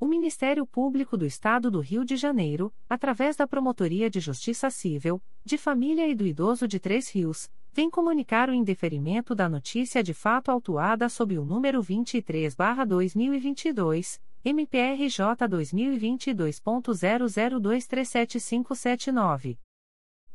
O Ministério Público do Estado do Rio de Janeiro, através da Promotoria de Justiça Civil, de Família e do Idoso de Três Rios, vem comunicar o indeferimento da notícia de fato autuada sob o número 23-2022, MPRJ 2022.00237579.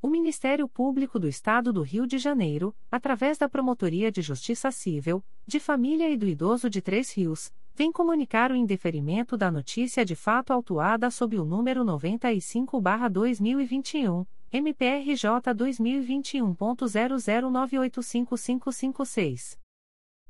O Ministério Público do Estado do Rio de Janeiro, através da Promotoria de Justiça Civil, de Família e do Idoso de Três Rios, vem comunicar o indeferimento da notícia de fato autuada sob o número 95-2021, MPRJ 2021.00985556.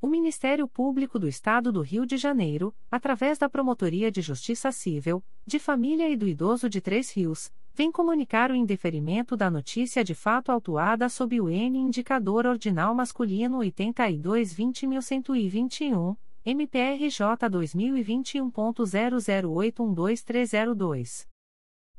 O Ministério Público do Estado do Rio de Janeiro, através da Promotoria de Justiça Civil, de Família e do Idoso de Três Rios, vem comunicar o indeferimento da notícia de fato autuada sob o N indicador ordinal masculino 8220.121, MPRJ 2021.00812302.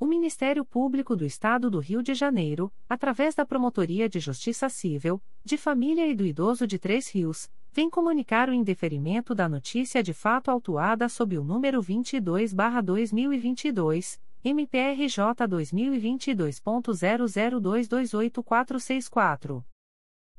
O Ministério Público do Estado do Rio de Janeiro, através da Promotoria de Justiça Civil, de Família e do Idoso de Três Rios, vem comunicar o indeferimento da notícia de fato autuada sob o número 22-2022, MPRJ 2022.00228464.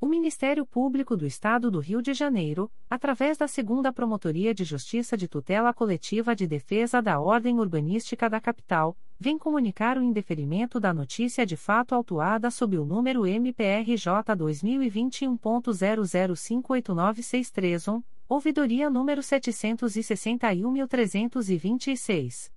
O Ministério Público do Estado do Rio de Janeiro, através da Segunda Promotoria de Justiça de Tutela Coletiva de Defesa da Ordem Urbanística da Capital, vem comunicar o indeferimento da notícia de fato autuada sob o número MPRJ 2021.00589631, ouvidoria número 761.326.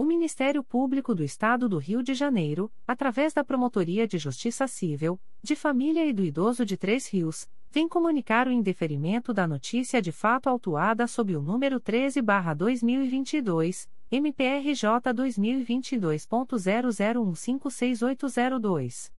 O Ministério Público do Estado do Rio de Janeiro, através da Promotoria de Justiça Civil, de Família e do Idoso de Três Rios, vem comunicar o indeferimento da notícia de fato autuada sob o número 13-2022, MPRJ 2022.00156802.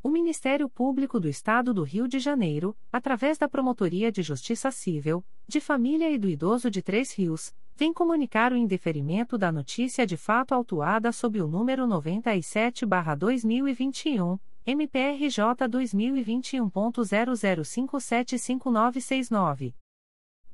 O Ministério Público do Estado do Rio de Janeiro, através da Promotoria de Justiça Civil, de Família e do Idoso de Três Rios, vem comunicar o indeferimento da notícia de fato autuada sob o número 97-2021, MPRJ 2021.00575969.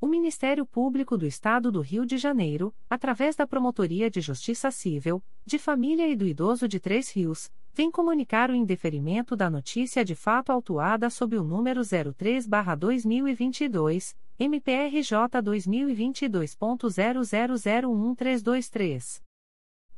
O Ministério Público do Estado do Rio de Janeiro, através da Promotoria de Justiça Civil, de Família e do Idoso de Três Rios, vem comunicar o indeferimento da notícia de fato autuada sob o número 03-2022, MPRJ 2022.00013223.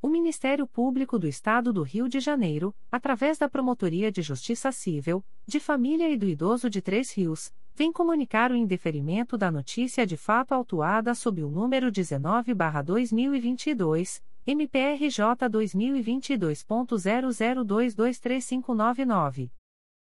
O Ministério Público do Estado do Rio de Janeiro, através da Promotoria de Justiça Civil, de Família e do Idoso de Três Rios, vem comunicar o indeferimento da notícia de fato autuada sob o número 19-2022, MPRJ 2022.00223599.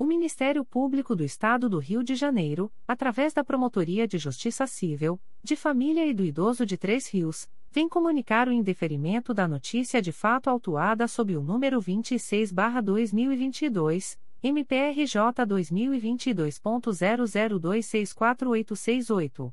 O Ministério Público do Estado do Rio de Janeiro, através da Promotoria de Justiça Civil, de Família e do Idoso de Três Rios, vem comunicar o indeferimento da notícia de fato autuada sob o número 26-2022, MPRJ 2022.00264868.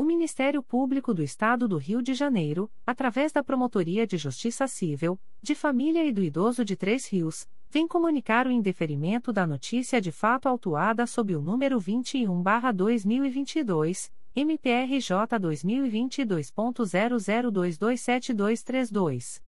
O Ministério Público do Estado do Rio de Janeiro, através da Promotoria de Justiça Civil, de Família e do Idoso de Três Rios, vem comunicar o indeferimento da notícia de fato autuada sob o número 21-2022, MPRJ 2022.00227232.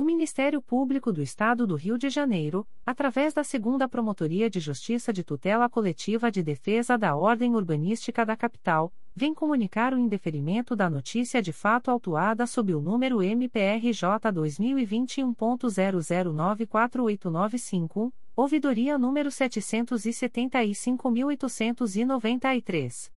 O Ministério Público do Estado do Rio de Janeiro, através da Segunda Promotoria de Justiça de Tutela Coletiva de Defesa da Ordem Urbanística da Capital, vem comunicar o indeferimento da notícia de fato autuada sob o número MPRJ 2021.00948951, ouvidoria número 775.893.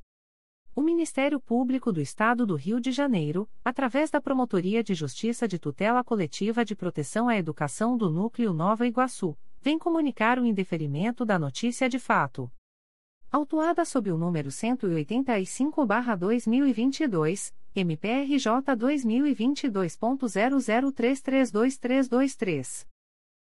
O Ministério Público do Estado do Rio de Janeiro, através da Promotoria de Justiça de Tutela Coletiva de Proteção à Educação do Núcleo Nova Iguaçu, vem comunicar o indeferimento da notícia de fato. Autuada sob o número 185-2022, MPRJ 2022.00332323.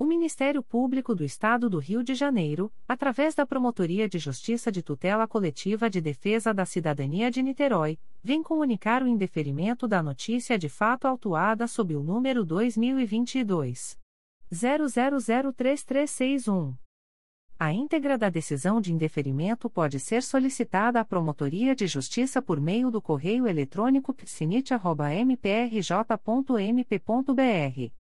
O Ministério Público do Estado do Rio de Janeiro, através da Promotoria de Justiça de Tutela Coletiva de Defesa da Cidadania de Niterói, vem comunicar o indeferimento da notícia de fato autuada sob o número 2022 00033361. A íntegra da decisão de indeferimento pode ser solicitada à Promotoria de Justiça por meio do correio eletrônico psinit.mprj.mp.br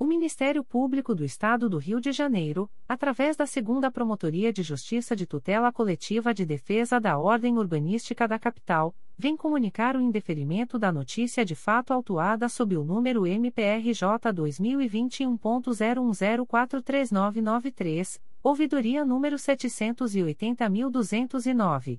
O Ministério Público do Estado do Rio de Janeiro, através da Segunda Promotoria de Justiça de Tutela Coletiva de Defesa da Ordem Urbanística da Capital, vem comunicar o indeferimento da notícia de fato autuada sob o número MPRJ 2021.01043993, ouvidoria número 780.209.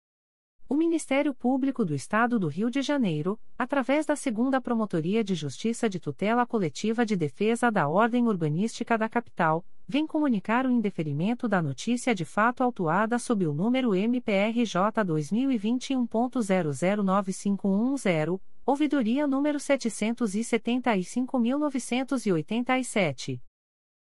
O Ministério Público do Estado do Rio de Janeiro, através da Segunda Promotoria de Justiça de Tutela Coletiva de Defesa da Ordem Urbanística da Capital, vem comunicar o indeferimento da notícia de fato autuada sob o número MPRJ 2021.009510, ouvidoria número 775.987.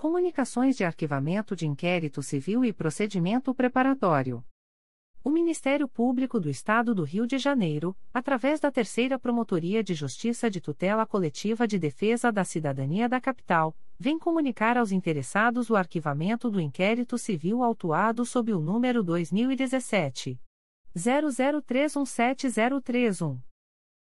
Comunicações de Arquivamento de Inquérito Civil e Procedimento Preparatório. O Ministério Público do Estado do Rio de Janeiro, através da Terceira Promotoria de Justiça de Tutela Coletiva de Defesa da Cidadania da Capital, vem comunicar aos interessados o arquivamento do inquérito civil autuado sob o número 2017 00317031.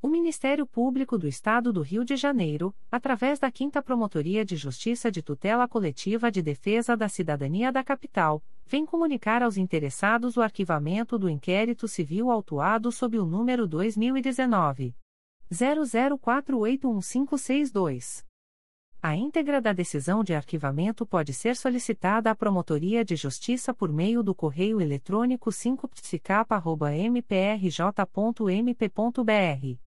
O Ministério Público do Estado do Rio de Janeiro, através da 5 Promotoria de Justiça de Tutela Coletiva de Defesa da Cidadania da Capital, vem comunicar aos interessados o arquivamento do inquérito civil autuado sob o número 2019 00481562. A íntegra da decisão de arquivamento pode ser solicitada à Promotoria de Justiça por meio do correio eletrônico 5psicapa.mprj.mp.br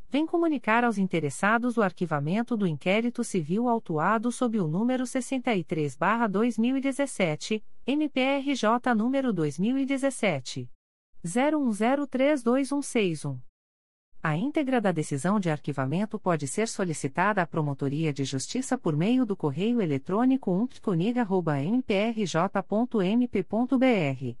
vem comunicar aos interessados o arquivamento do inquérito civil autuado sob o número 63-2017, MPRJ número 2017. 01032161. A íntegra da decisão de arquivamento pode ser solicitada à Promotoria de Justiça por meio do correio eletrônico umptconig.mprj.mp.br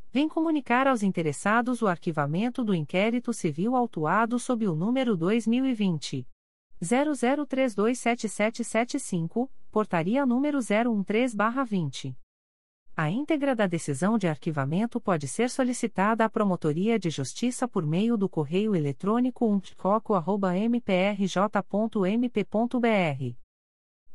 vem comunicar aos interessados o arquivamento do inquérito civil autuado sob o número 2020. 00327775, portaria número 013-20. A íntegra da decisão de arquivamento pode ser solicitada à Promotoria de Justiça por meio do correio eletrônico umptcoco.mprj.mp.br.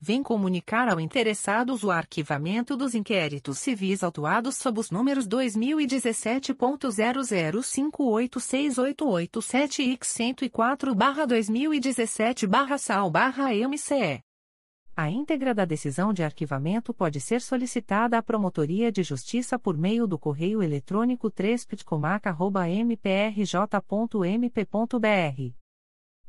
vem comunicar ao interessado o arquivamento dos inquéritos civis autuados sob os números 2017.00586887 e 104-2017-SAL-MCE a íntegra da decisão de arquivamento pode ser solicitada à Promotoria de Justiça por meio do correio eletrônico 3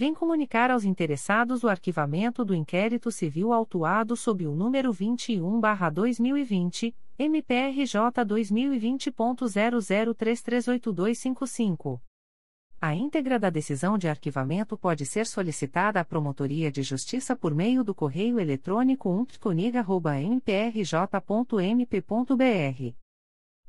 vem comunicar aos interessados o arquivamento do inquérito civil autuado sob o número 21-2020, MPRJ 2020.00338255. A íntegra da decisão de arquivamento pode ser solicitada à Promotoria de Justiça por meio do correio eletrônico umptconig.mprj.mp.br.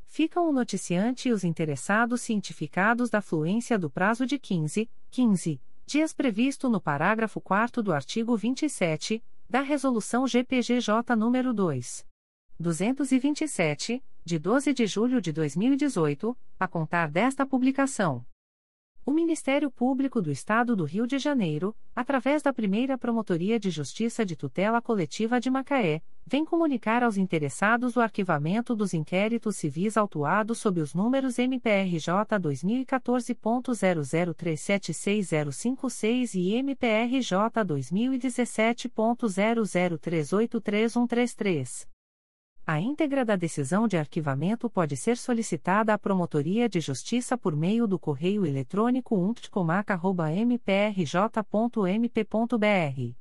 Ficam o noticiante e os interessados cientificados da fluência do prazo de 15, 15 dias previsto no parágrafo 4 do artigo 27, da Resolução GPGJ nº 2. 227, de 12 de julho de 2018, a contar desta publicação. O Ministério Público do Estado do Rio de Janeiro, através da primeira Promotoria de Justiça de Tutela Coletiva de Macaé, vem comunicar aos interessados o arquivamento dos inquéritos civis autuados sob os números MPRJ 2014.00376056 e MPRJ 2017.00383133. A íntegra da decisão de arquivamento pode ser solicitada à Promotoria de Justiça por meio do correio eletrônico umptcomac.mprj.mp.br.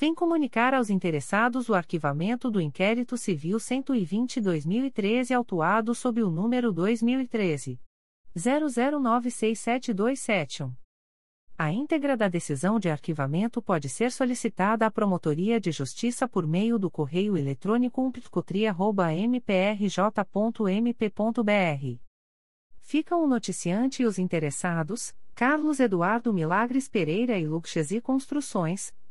vem comunicar aos interessados o arquivamento do inquérito civil 120-2013 autuado sob o número 2013. 00967271. A íntegra da decisão de arquivamento pode ser solicitada à Promotoria de Justiça por meio do correio eletrônico umptcotria.mprj.mp.br ficam o noticiante e os interessados, Carlos Eduardo Milagres Pereira e Luxesi Construções,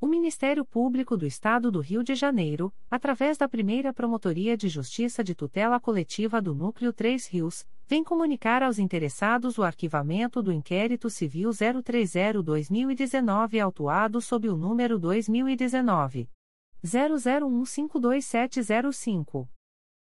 O Ministério Público do Estado do Rio de Janeiro, através da primeira Promotoria de Justiça de Tutela Coletiva do Núcleo 3 Rios, vem comunicar aos interessados o arquivamento do inquérito civil 030-2019 autuado sob o número 2019. 00152705.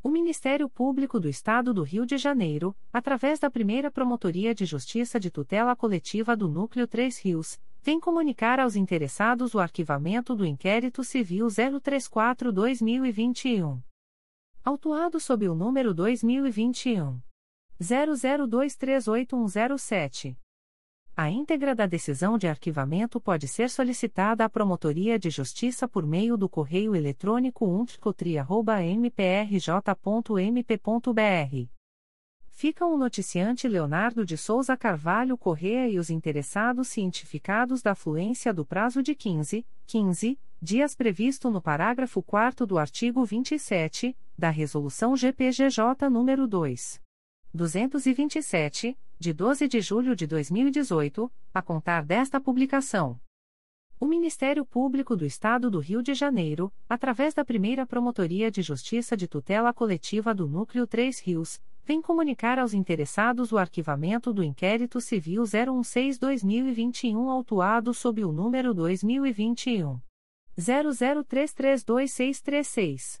O Ministério Público do Estado do Rio de Janeiro, através da primeira Promotoria de Justiça de Tutela Coletiva do Núcleo 3 Rios, vem comunicar aos interessados o arquivamento do inquérito civil 034-2021. Autuado sob o número 2021. 00238107. A íntegra da decisão de arquivamento pode ser solicitada à Promotoria de Justiça por meio do correio eletrônico umptcotri.mprj.mp.br. Ficam o noticiante Leonardo de Souza Carvalho Correa e os interessados cientificados da fluência do prazo de 15, 15 dias previsto no parágrafo 4 do artigo 27 da Resolução GPGJ nº 2. 227 de 12 de julho de 2018, a contar desta publicação. O Ministério Público do Estado do Rio de Janeiro, através da primeira Promotoria de Justiça de Tutela Coletiva do Núcleo 3 Rios, vem comunicar aos interessados o arquivamento do inquérito civil 016-2021 autuado sob o número 2021. 00332636.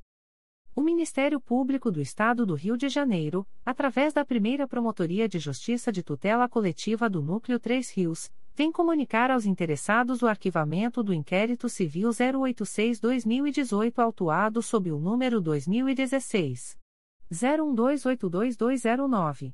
O Ministério Público do Estado do Rio de Janeiro, através da primeira Promotoria de Justiça de Tutela Coletiva do Núcleo 3 Rios, vem comunicar aos interessados o arquivamento do inquérito civil 086-2018 autuado sob o número 2016. 01282209.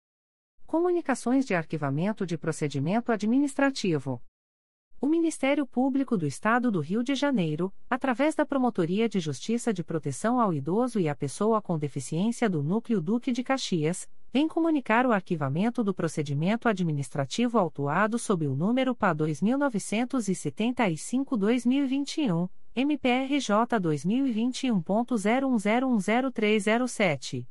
Comunicações de Arquivamento de Procedimento Administrativo. O Ministério Público do Estado do Rio de Janeiro, através da Promotoria de Justiça de Proteção ao Idoso e à Pessoa com Deficiência do Núcleo Duque de Caxias, vem comunicar o arquivamento do procedimento administrativo autuado sob o número PA 2975-2021, MPRJ 2021.01010307.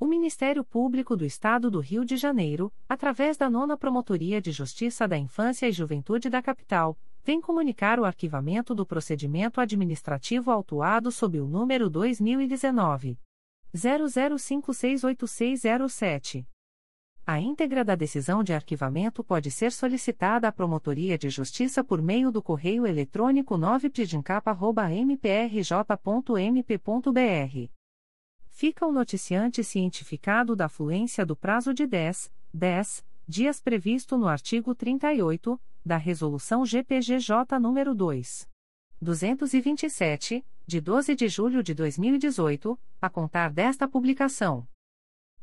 O Ministério Público do Estado do Rio de Janeiro, através da Nona Promotoria de Justiça da Infância e Juventude da Capital, vem comunicar o arquivamento do procedimento administrativo autuado sob o número 2019 00568607. A íntegra da decisão de arquivamento pode ser solicitada à Promotoria de Justiça por meio do correio eletrônico 9pdincapa.mprj.mp.br fica o noticiante cientificado da fluência do prazo de 10, 10 dias previsto no artigo 38 da Resolução GPGJ nº 2. 227, de 12 de julho de 2018, a contar desta publicação.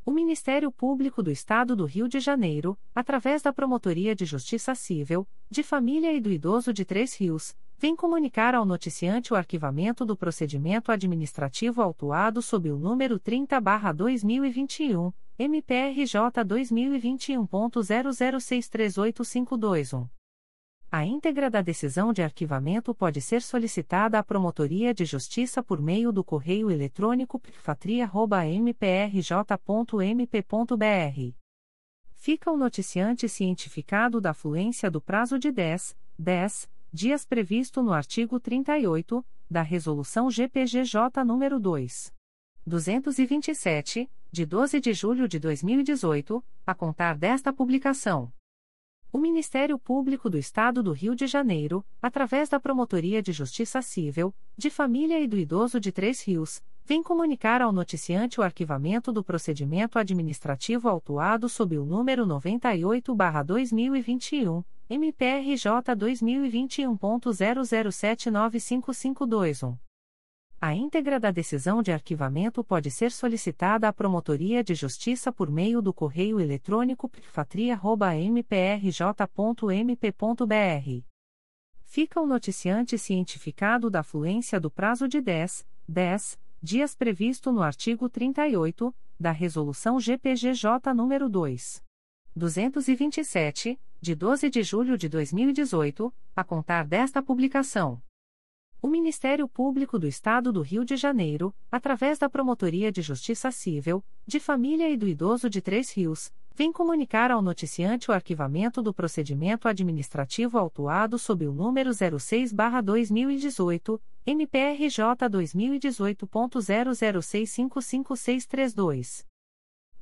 O Ministério Público do Estado do Rio de Janeiro, através da Promotoria de Justiça Civil, de Família e do Idoso de Três Rios, vem comunicar ao noticiante o arquivamento do procedimento administrativo autuado sob o número 30-2021, MPRJ 2021.00638521. A íntegra da decisão de arquivamento pode ser solicitada à Promotoria de Justiça por meio do correio eletrônico pfatria.mprj.mp.br. Fica o noticiante cientificado da fluência do prazo de 10, 10 dias previsto no artigo 38 da Resolução GPGJ nº 2. 227, de 12 de julho de 2018, a contar desta publicação. O Ministério Público do Estado do Rio de Janeiro, através da Promotoria de Justiça Civil, de Família e do Idoso de Três Rios, vem comunicar ao noticiante o arquivamento do procedimento administrativo autuado sob o número 98-2021 MPRJ 2021.00795521. A íntegra da decisão de arquivamento pode ser solicitada à Promotoria de Justiça por meio do correio eletrônico pfatria.mprj.mp.br. Fica o noticiante cientificado da fluência do prazo de 10, 10 dias previsto no artigo 38 da Resolução GPGJ nº 2. 227, de 12 de julho de 2018, a contar desta publicação. O Ministério Público do Estado do Rio de Janeiro, através da Promotoria de Justiça Civil, de Família e do Idoso de Três Rios, vem comunicar ao noticiante o arquivamento do procedimento administrativo autuado sob o número 06-2018, MPRJ 2018.00655632.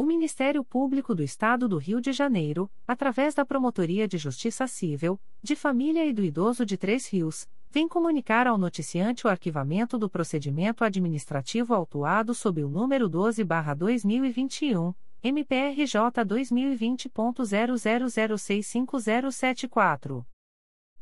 O Ministério Público do Estado do Rio de Janeiro, através da Promotoria de Justiça Civil, de Família e do Idoso de Três Rios, vem comunicar ao noticiante o arquivamento do procedimento administrativo autuado sob o número 12-2021, MPRJ 2020.00065074.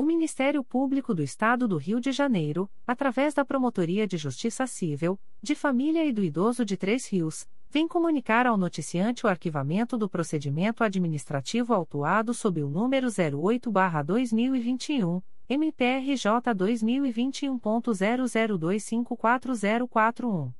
O Ministério Público do Estado do Rio de Janeiro, através da Promotoria de Justiça Civil, de Família e do Idoso de Três Rios, vem comunicar ao noticiante o arquivamento do procedimento administrativo autuado sob o número 08-2021, MPRJ 2021.00254041.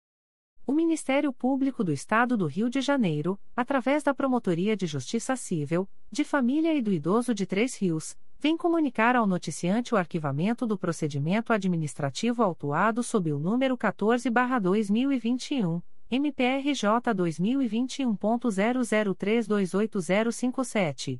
O Ministério Público do Estado do Rio de Janeiro, através da Promotoria de Justiça Civil, de Família e do Idoso de Três Rios, vem comunicar ao noticiante o arquivamento do procedimento administrativo autuado sob o número 14-2021, MPRJ 2021.00328057.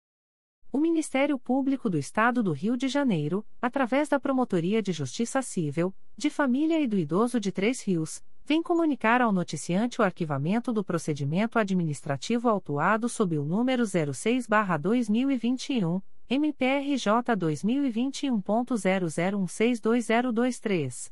O Ministério Público do Estado do Rio de Janeiro, através da Promotoria de Justiça Civil, de Família e do Idoso de Três Rios, vem comunicar ao noticiante o arquivamento do procedimento administrativo autuado sob o número 06-2021, MPRJ 2021.00162023.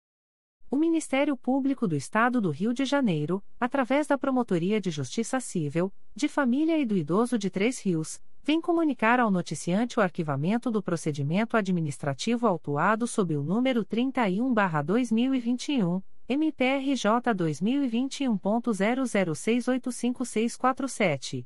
O Ministério Público do Estado do Rio de Janeiro, através da Promotoria de Justiça Civil, de Família e do Idoso de Três Rios, vem comunicar ao noticiante o arquivamento do procedimento administrativo autuado sob o número 31-2021, MPRJ 2021.00685647.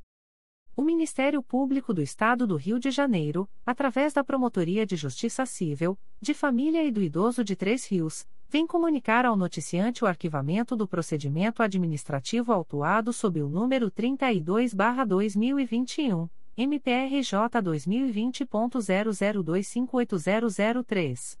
O Ministério Público do Estado do Rio de Janeiro, através da Promotoria de Justiça Civil, de Família e do Idoso de Três Rios, vem comunicar ao noticiante o arquivamento do procedimento administrativo autuado sob o número 32-2021, MPRJ 2020.00258003.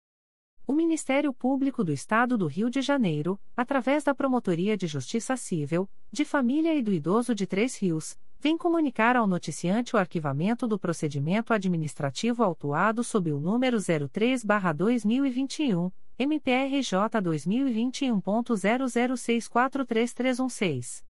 O Ministério Público do Estado do Rio de Janeiro, através da Promotoria de Justiça Civil, de Família e do Idoso de Três Rios, vem comunicar ao noticiante o arquivamento do procedimento administrativo autuado sob o número 03-2021, MPRJ 2021.00643316.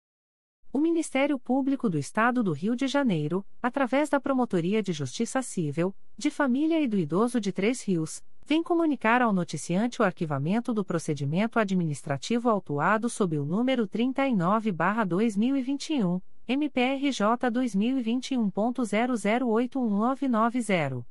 O Ministério Público do Estado do Rio de Janeiro, através da Promotoria de Justiça Civil, de Família e do Idoso de Três Rios, vem comunicar ao noticiante o arquivamento do procedimento administrativo autuado sob o número 39-2021, MPRJ 2021.00819990.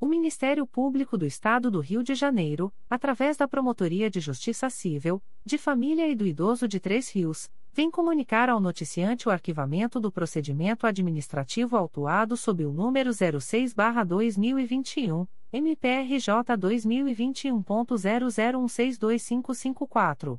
O Ministério Público do Estado do Rio de Janeiro, através da Promotoria de Justiça Civil, de Família e do Idoso de Três Rios, vem comunicar ao noticiante o arquivamento do procedimento administrativo autuado sob o número 06-2021, MPRJ 2021.00162554.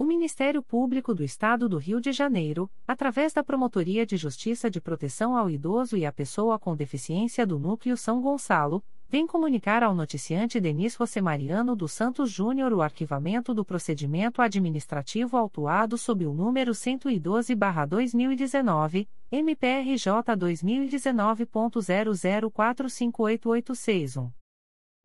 O Ministério Público do Estado do Rio de Janeiro, através da Promotoria de Justiça de Proteção ao Idoso e à Pessoa com Deficiência do Núcleo São Gonçalo, vem comunicar ao noticiante Denis Rosemariano dos Santos Júnior o arquivamento do procedimento administrativo autuado sob o número 112-2019, MPRJ 2019.00458861.